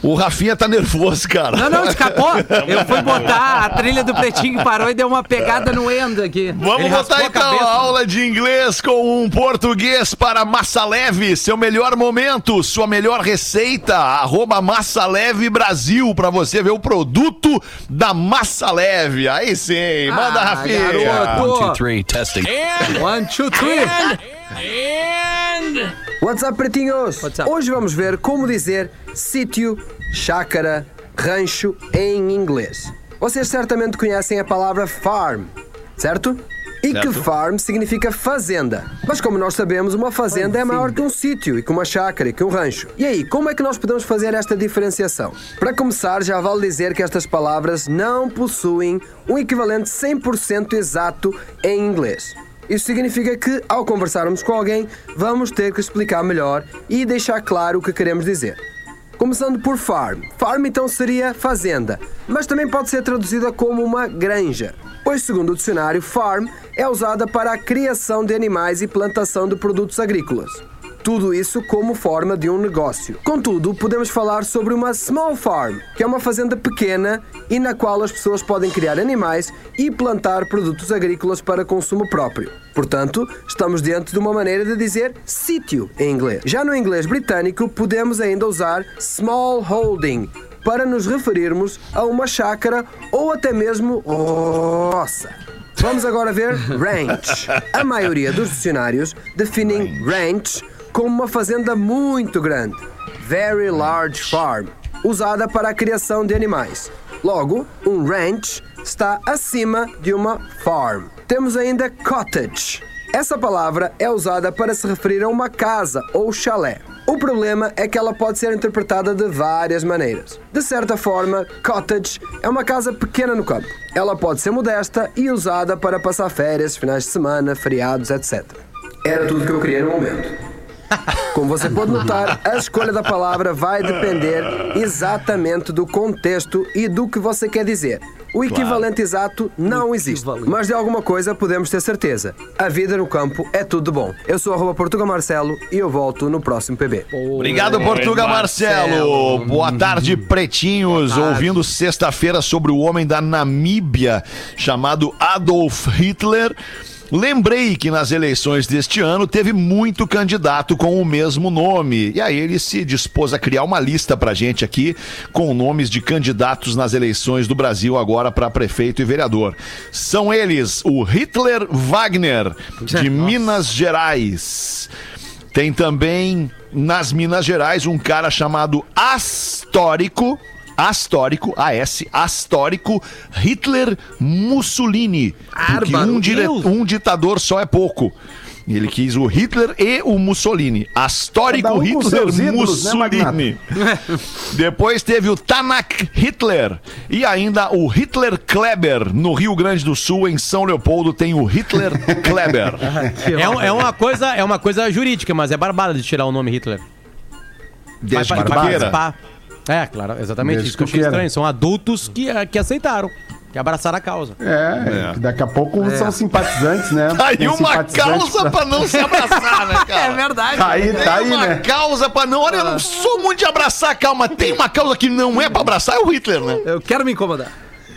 O Rafinha tá nervoso, cara. Não, não, escapou. Eu fui botar a trilha do Pretinho que parou e deu uma pegada no Endo aqui. Vamos Ele botar a então cabeça. a aula de inglês com um português para Massa Leve. Seu melhor momento, sua melhor receita. Arroba Massa Leve Brasil para você ver o produto da Massa Leve. Aí sim, manda Ah, Rafinha. garoto. three, testing. One, two, three. What's up, pretinhos? What's up? Hoje vamos ver como dizer sítio, chácara, rancho em inglês. Vocês certamente conhecem a palavra farm, certo? E que farm significa fazenda. Mas como nós sabemos, uma fazenda é maior que um sítio e que uma chácara e que um rancho. E aí, como é que nós podemos fazer esta diferenciação? Para começar, já vale dizer que estas palavras não possuem um equivalente 100% exato em inglês. Isso significa que, ao conversarmos com alguém, vamos ter que explicar melhor e deixar claro o que queremos dizer. Começando por farm. Farm então seria fazenda, mas também pode ser traduzida como uma granja, pois, segundo o dicionário, farm é usada para a criação de animais e plantação de produtos agrícolas. Tudo isso como forma de um negócio. Contudo, podemos falar sobre uma small farm, que é uma fazenda pequena e na qual as pessoas podem criar animais e plantar produtos agrícolas para consumo próprio. Portanto, estamos diante de uma maneira de dizer sítio em inglês. Já no inglês britânico, podemos ainda usar small holding para nos referirmos a uma chácara ou até mesmo roça. Vamos agora ver ranch. A maioria dos dicionários definem ranch como uma fazenda muito grande, very large farm, usada para a criação de animais. Logo, um ranch está acima de uma farm. Temos ainda cottage. Essa palavra é usada para se referir a uma casa ou chalé. O problema é que ela pode ser interpretada de várias maneiras. De certa forma, cottage é uma casa pequena no campo. Ela pode ser modesta e usada para passar férias, finais de semana, feriados, etc. Era tudo que eu queria no momento. Como você pode notar, a escolha da palavra vai depender exatamente do contexto e do que você quer dizer. O equivalente exato não existe, mas de alguma coisa podemos ter certeza. A vida no campo é tudo de bom. Eu sou arroba Portuga Marcelo e eu volto no próximo PB. Obrigado, Portuga Marcelo. Boa tarde, pretinhos. Ouvindo sexta-feira sobre o homem da Namíbia chamado Adolf Hitler. Lembrei que nas eleições deste ano teve muito candidato com o mesmo nome. E aí ele se dispôs a criar uma lista pra gente aqui com nomes de candidatos nas eleições do Brasil agora para prefeito e vereador. São eles o Hitler Wagner, de Minas Gerais. Tem também nas Minas Gerais um cara chamado Astórico. Astórico, AS, Astórico, Hitler Mussolini. Porque um, dire- um ditador só é pouco. Ele quis o Hitler e o Mussolini. Astórico um Hitler ídolos, né, Mussolini. Depois teve o Tanak Hitler e ainda o Hitler Kleber. No Rio Grande do Sul, em São Leopoldo, tem o Hitler Kleber. É, é uma coisa, é uma coisa jurídica, mas é barbada de tirar o nome Hitler. Desde queira. participar. É, claro, exatamente. Desde isso que eu achei queira. estranho. São adultos que, eh, que aceitaram, que abraçaram a causa. É, que daqui a pouco são simpatizantes, né? Tá aí Tem uma causa pra não se abraçar, né, cara? É verdade. Tá aí, tá aí, uma né? causa pra não. Olha, eu não sou muito de abraçar, calma. Tem uma causa que não é pra abraçar, é o Hitler, né? Eu quero me incomodar.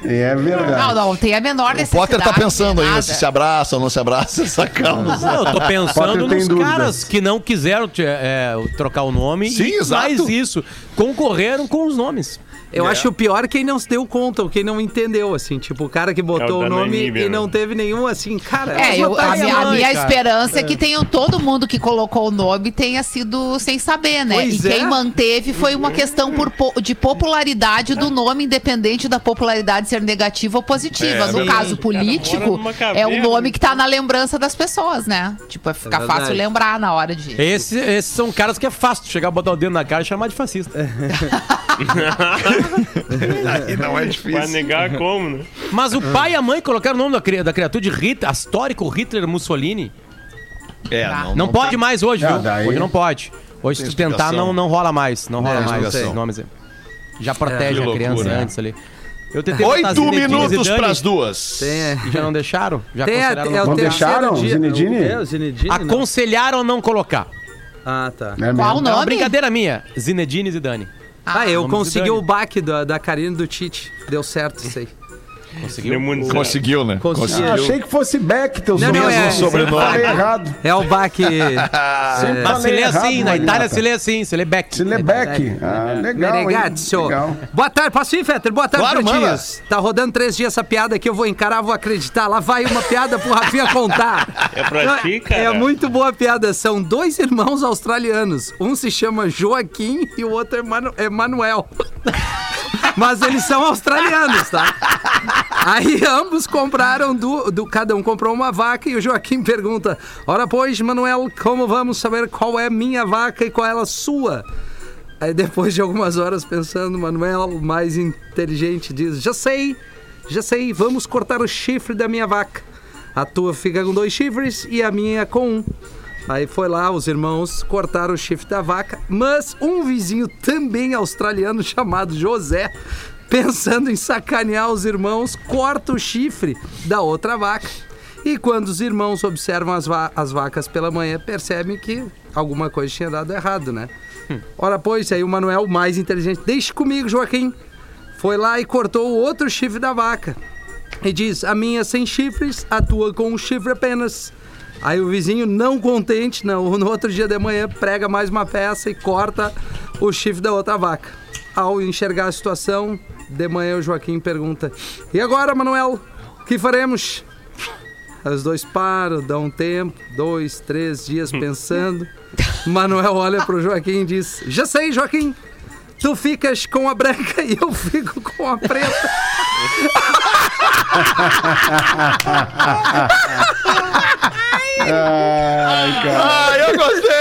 É verdade. Não, não, tem a menor O necessidade. Potter tá pensando nada. se se abraça ou não se abraça essa causa. Não, eu tô pensando nos dúvidas. caras que não quiseram é, trocar o nome Sim, e exato. mais isso, concorreram com os nomes. Eu acho o pior quem não se deu conta, ou quem não entendeu, assim. Tipo, o cara que botou É o o nome e né? não teve nenhum, assim, cara. É, eu, a, e minha, a mãe, minha cara. esperança é que tenham todo mundo que colocou o nome tenha sido sem saber, né? Pois e quem é. manteve foi uma questão por po- de popularidade do nome, independente da popularidade ser negativa ou positiva. É, no caso político, é o nome que tá na lembrança das pessoas, né? Tipo, é ficar verdade. fácil lembrar na hora de. Esse- esses são caras que é fácil chegar, botar o dedo na cara e chamar de fascista. Aí não é difícil. Vai negar como, né? Mas o pai e a mãe colocaram o nome da, cri- da criatura de Hitler, histórico Hitler Mussolini. É, Tá. não, Não pode mais hoje, Ah, viu? daí- Hoje não pode. Hoje, se tu tentar, não, não rola mais. Não rola É, mais não esses nomes aí. Já protege Que a criança loucura. antes ali. Eu tentei Oito minutos Zidane pras duas. Tem, é. E já não deixaram? Já Tem a, aconselharam é o não Não deixaram, dia. Zinedine? É, o Zinedine. não. Aconselharam não colocar. Ah, tá. É. Qual o É uma nome? brincadeira minha. Zinedine Zidane. Ah, eu nome do consegui o baque da, da Karine e do Tite. Deu certo isso aí. Conseguiu? Conseguiu, né? Consegui. Ah, achei que fosse Beck, teu Não, não, mesmo é- sobrenome. é- Falei errado. É o baque. Sempre Mas se lê assim, na. Itália se lê assim, se lê Beck. Se lê Beck. Ah, legal, hein? Menegazio. Legal. Boa tarde, posso ir, Fetter? Boa tarde, Claro, pretinhos. Tá rodando três dias essa piada aqui, eu vou encarar, vou acreditar. Lá vai uma piada pro Rafinha contar. É pra ti, cara. É muito boa a piada. São dois irmãos australianos. Um se chama Joaquim e o outro é Manu é Manuel. Mas eles são australianos, tá? Aí ambos compraram do, do. Cada um comprou uma vaca e o Joaquim pergunta: Ora, pois, Manuel, como vamos saber qual é minha vaca e qual é a sua? Aí depois de algumas horas pensando, Manuel, mais inteligente, diz: Já sei, já sei, vamos cortar o chifre da minha vaca. A tua fica com dois chifres e a minha com um. Aí foi lá, os irmãos cortaram o chifre da vaca, mas um vizinho também australiano chamado José, pensando em sacanear os irmãos, corta o chifre da outra vaca. E quando os irmãos observam as, va- as vacas pela manhã, percebem que alguma coisa tinha dado errado, né? Ora, pois, aí o Manuel, mais inteligente, deixe comigo, Joaquim. Foi lá e cortou o outro chifre da vaca. E diz: A minha sem chifres, a tua com um chifre apenas. Aí o vizinho, não contente, não, no outro dia de manhã, prega mais uma peça e corta o chifre da outra vaca. Ao enxergar a situação, de manhã o Joaquim pergunta: E agora, Manuel, o que faremos? Os dois param, dão um tempo, dois, três dias pensando. Manuel olha pro Joaquim e diz: Já sei, Joaquim. Tu ficas com a branca e eu fico com a preta. Ai, cara. Ah, eu gostei,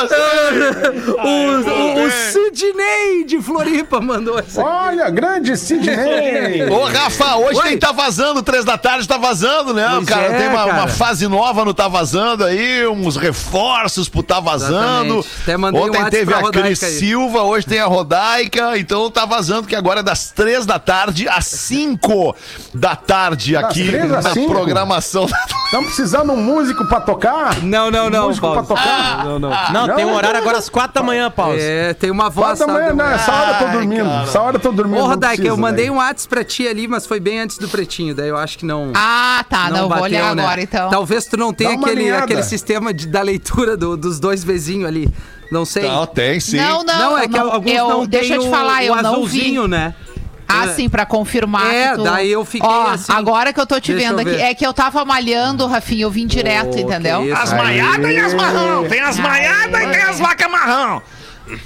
gostei. O, o, o Sidney de Floripa mandou essa. Olha, grande Sidney. Ô, Rafa, hoje Oi. tem Tá Vazando, três da tarde tá vazando, né? Pois o cara é, tem uma, cara. uma fase nova no Tá Vazando aí, uns reforços pro Tá Vazando. Um Ontem WhatsApp teve a Cris aí. Silva, hoje tem a Rodaica, então tá vazando que agora é das três da tarde às cinco da tarde aqui na cinco? programação. Estão precisando de um músico pra tocar? Não, não, não, músico pra Paulo. tocar? Não, não. Não, tem um Não, horário não. agora às quatro da manhã, Paulo. É, tem uma voz. Quatro da manhã, não, essa hora eu tô Ai, dormindo. cara. Essa hora eu tô dormindo. Ô, não Rodaica, eu mandei né? um WhatsApp pra ti ali, mas foi bem antes do pretinho. Daí eu acho que não. Ah, tá. Não, vou bateu, olhar né? agora, então. Talvez tu não tenha aquele, alinhada. aquele sistema de, da leitura do- dos dois vizinhos ali. Não sei. Não, tem sim. Não, não, Não, é eu que alguns eu, não Deixa eu te o- falar, o eu não vi. azulzinho, né? Ah, sim, pra confirmar. É, que tu... daí eu fiquei Ó, assim, Agora que eu tô te deixa vendo aqui, é que eu tava malhando, Rafinha, eu vim direto, que entendeu? isso. As maiadas e as marrão. Tem as maiadas e tem as vacas marrão.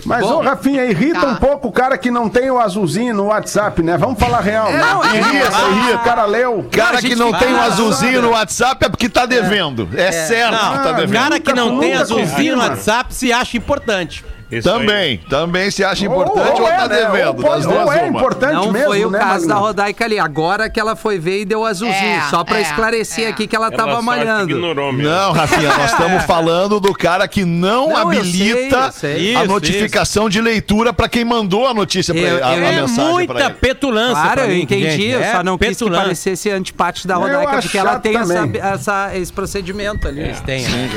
Mas, Bom. ô, Rafinha, irrita Tá. um pouco o cara que não tem o azulzinho no WhatsApp, né? Vamos falar real. né? não, é- Irrita, irrita. O cara leu. Cara a gente que não tem engraçado, azulzinho no WhatsApp é porque tá devendo. É, certo Não, que tá devendo. cara que não tem azulzinho no. WhatsApp se acha importante. Isso aí. Também, também se acha importante ou, é, tá né? devendo. Ou, pode- das duas, ou é uma. importante Não mesmo, foi o né, caso da Magno? Rodaica ali. Agora que ela foi ver e deu azulzinho. É, só pra é, esclarecer é. aqui que ela, Ela tava malhando. Não, Rafinha, nós estamos falando do cara que não, Não, eu habilita sei, eu sei. a Isso, notificação de leitura pra quem mandou a notícia, pra Eu- ele, a, a eu- É mensagem pra muita ele. petulância Claro, pra eu mim, entendi. gente. eu É só não quis que parecesse antipático da Eu Rodaica, porque ela tem também. esse procedimento ali. Eles têm, né?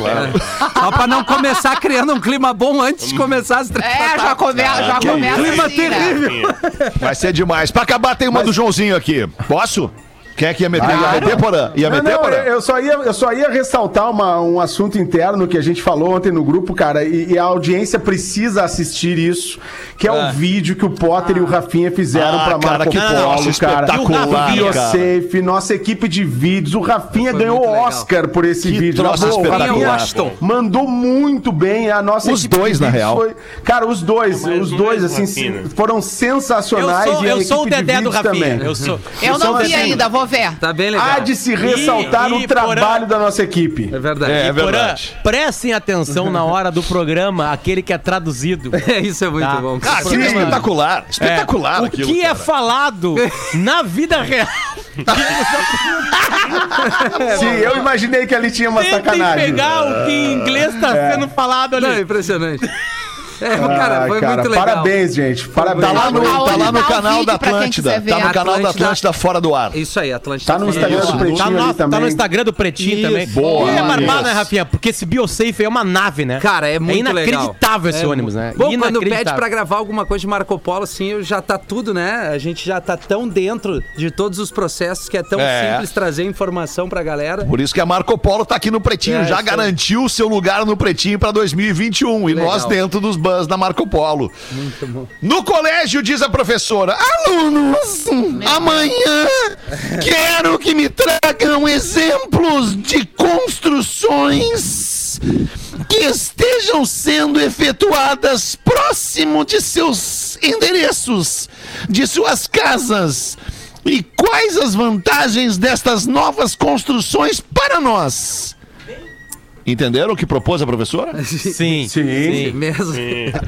Só pra não começar criando um clima bom antes de começar as três É, já, come, já que começa clima assim, né? terrível. Vai ser demais. Pra acabar, tem uma do Joãozinho aqui. Posso? Quem é que ia meter? Ia Claro. meter, Porã? Ia Não, meter, não, Porã? eu só ia, eu só ia ressaltar uma- um assunto interno que a gente falou ontem no grupo, cara, e, e a audiência precisa assistir isso, que é o vídeo que o Potter e o Rafinha fizeram Ah, pra cara, Marco que Polo, troço cara. espetacular, O cara. Biosafe, nossa equipe de vídeos, o Rafinha Foi ganhou muito o legal. Oscar por esse Que vídeo. troço boa, o espetacular, Rafinha mandou muito bem, a nossa Os dois, na real. foi- Cara, os dois, Mas os não dois, é assim, foram Eu sensacionais. sou, e a eu sou o equipe de Dedé do vídeos Rafinha. também. Eu sou. Eu não vi assim, ainda, vou Tá bem legal. Há de se ressaltar E- o e trabalho da nossa equipe. É verdade. É, é Porã, verdade. prestem atenção na hora do programa, aquele que é traduzido. É, isso é muito Tá. Ah, bom. aquilo é espetacular. É, Espetacular o aquilo, que é cara. falado na vida real Sim, eu imaginei que ali tinha uma Tentem sacanagem. pegar o que em inglês tá sendo falado ali. Não, é impressionante. É, cara, foi cara, muito legal. parabéns, gente. Parabéns. Tá lá no, tá lá no tá canal da Atlântida. Tá no canal da Atlântida. Fora do ar. Isso aí, Atlântida. Tá no Fora do Instagram Ar. do Pretinho Tá no, ali nosso- tá também. no Instagram do Pretinho Isso. também. Boa, e é barbado, né, Rafinha? Porque esse BioSafe é uma nave, né? Cara, é muito legal. inacreditável esse É ônibus, né? Bom, quando pede pra gravar alguma coisa de Marco Polo, assim, eu já tá tudo, né? A gente já tá tão dentro de todos os processos que é tão É. simples trazer informação pra galera. Por isso que a Marco Polo tá aqui no Pretinho, É, já garantiu o seu lugar no Pretinho pra 2021 e Legal. nós dentro dos bans da Marco Polo. Muito bom. No colégio, diz a professora, alunos, amanhã quero que me tragam exemplos de construções que estejam sendo efetuadas próximo de seus endereços, de suas casas. E quais as vantagens destas novas construções para nós? Entenderam o que propôs a professora? Sim, Sim. Mesmo.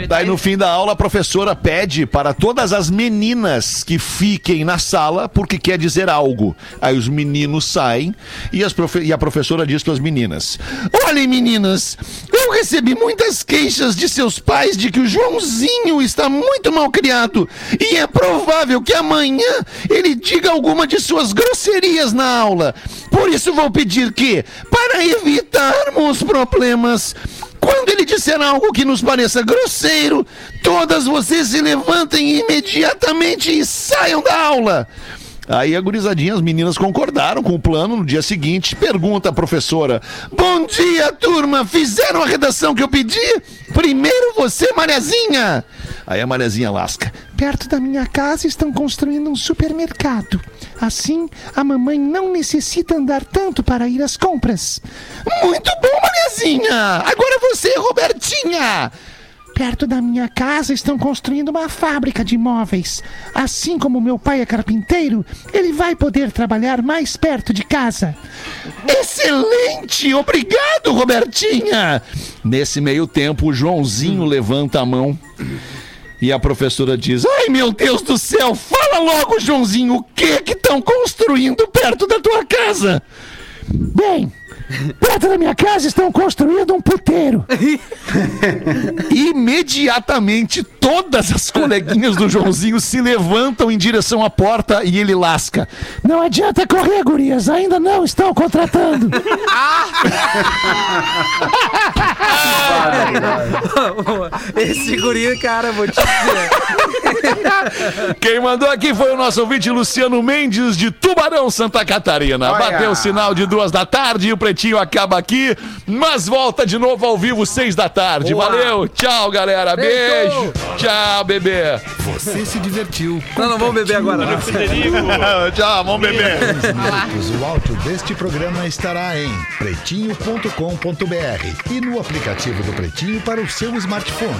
Daí no fim da aula a professora pede para todas as meninas que fiquem na sala porque quer dizer algo. Aí os meninos saem e, as profe- e a professora diz para as meninas: Olhem, meninas, eu recebi muitas queixas de seus pais de que o Joãozinho está muito mal criado e é provável que amanhã ele diga alguma de suas grosserias na aula. Por isso vou pedir que, para evitarmos problemas, quando ele disser algo que nos pareça grosseiro, todas vocês se levantem imediatamente e saiam da aula. Aí a gurizadinha, as meninas concordaram com o plano no dia seguinte. Pergunta a professora: Bom dia, turma! Fizeram a redação que eu pedi? Primeiro você, Mariazinha! Aí a Mariazinha lasca: Perto da minha casa estão construindo um supermercado. Assim, a mamãe não necessita andar tanto para ir às compras. Muito bom, Mariazinha! Agora você, Robertinha! Perto da minha casa estão construindo uma fábrica de móveis. Assim como meu pai é carpinteiro, ele vai poder trabalhar mais perto de casa. Excelente! Obrigado, Robertinha! Nesse meio tempo, o Joãozinho levanta a mão e a professora diz: Ai, meu Deus do céu, fala logo, Joãozinho, o que que estão construindo perto da tua casa? Bem, perto da minha casa estão construindo um puteiro. Imediatamente, todas as coleguinhas do Joãozinho se levantam em direção à porta e ele lasca. Não adianta correr, gurias, ainda não estão contratando. Esse guri, cara, vou te dizer. Quem mandou aqui foi o nosso ouvinte Luciano Mendes, de Tubarão, Santa Catarina. Olha. Bateu o sinal de duas da tarde e o Pretinho acaba aqui, mas volta de novo ao vivo, seis da tarde. Boa. Valeu, tchau, galera. Beijo. Beijo. Tchau, bebê. Você se divertiu. Não, não vamos beber agora. não. Tchau, vamos beber. minutos. O áudio deste programa estará em pretinho.com.br e no aplicativo do Pretinho para o seu smartphone.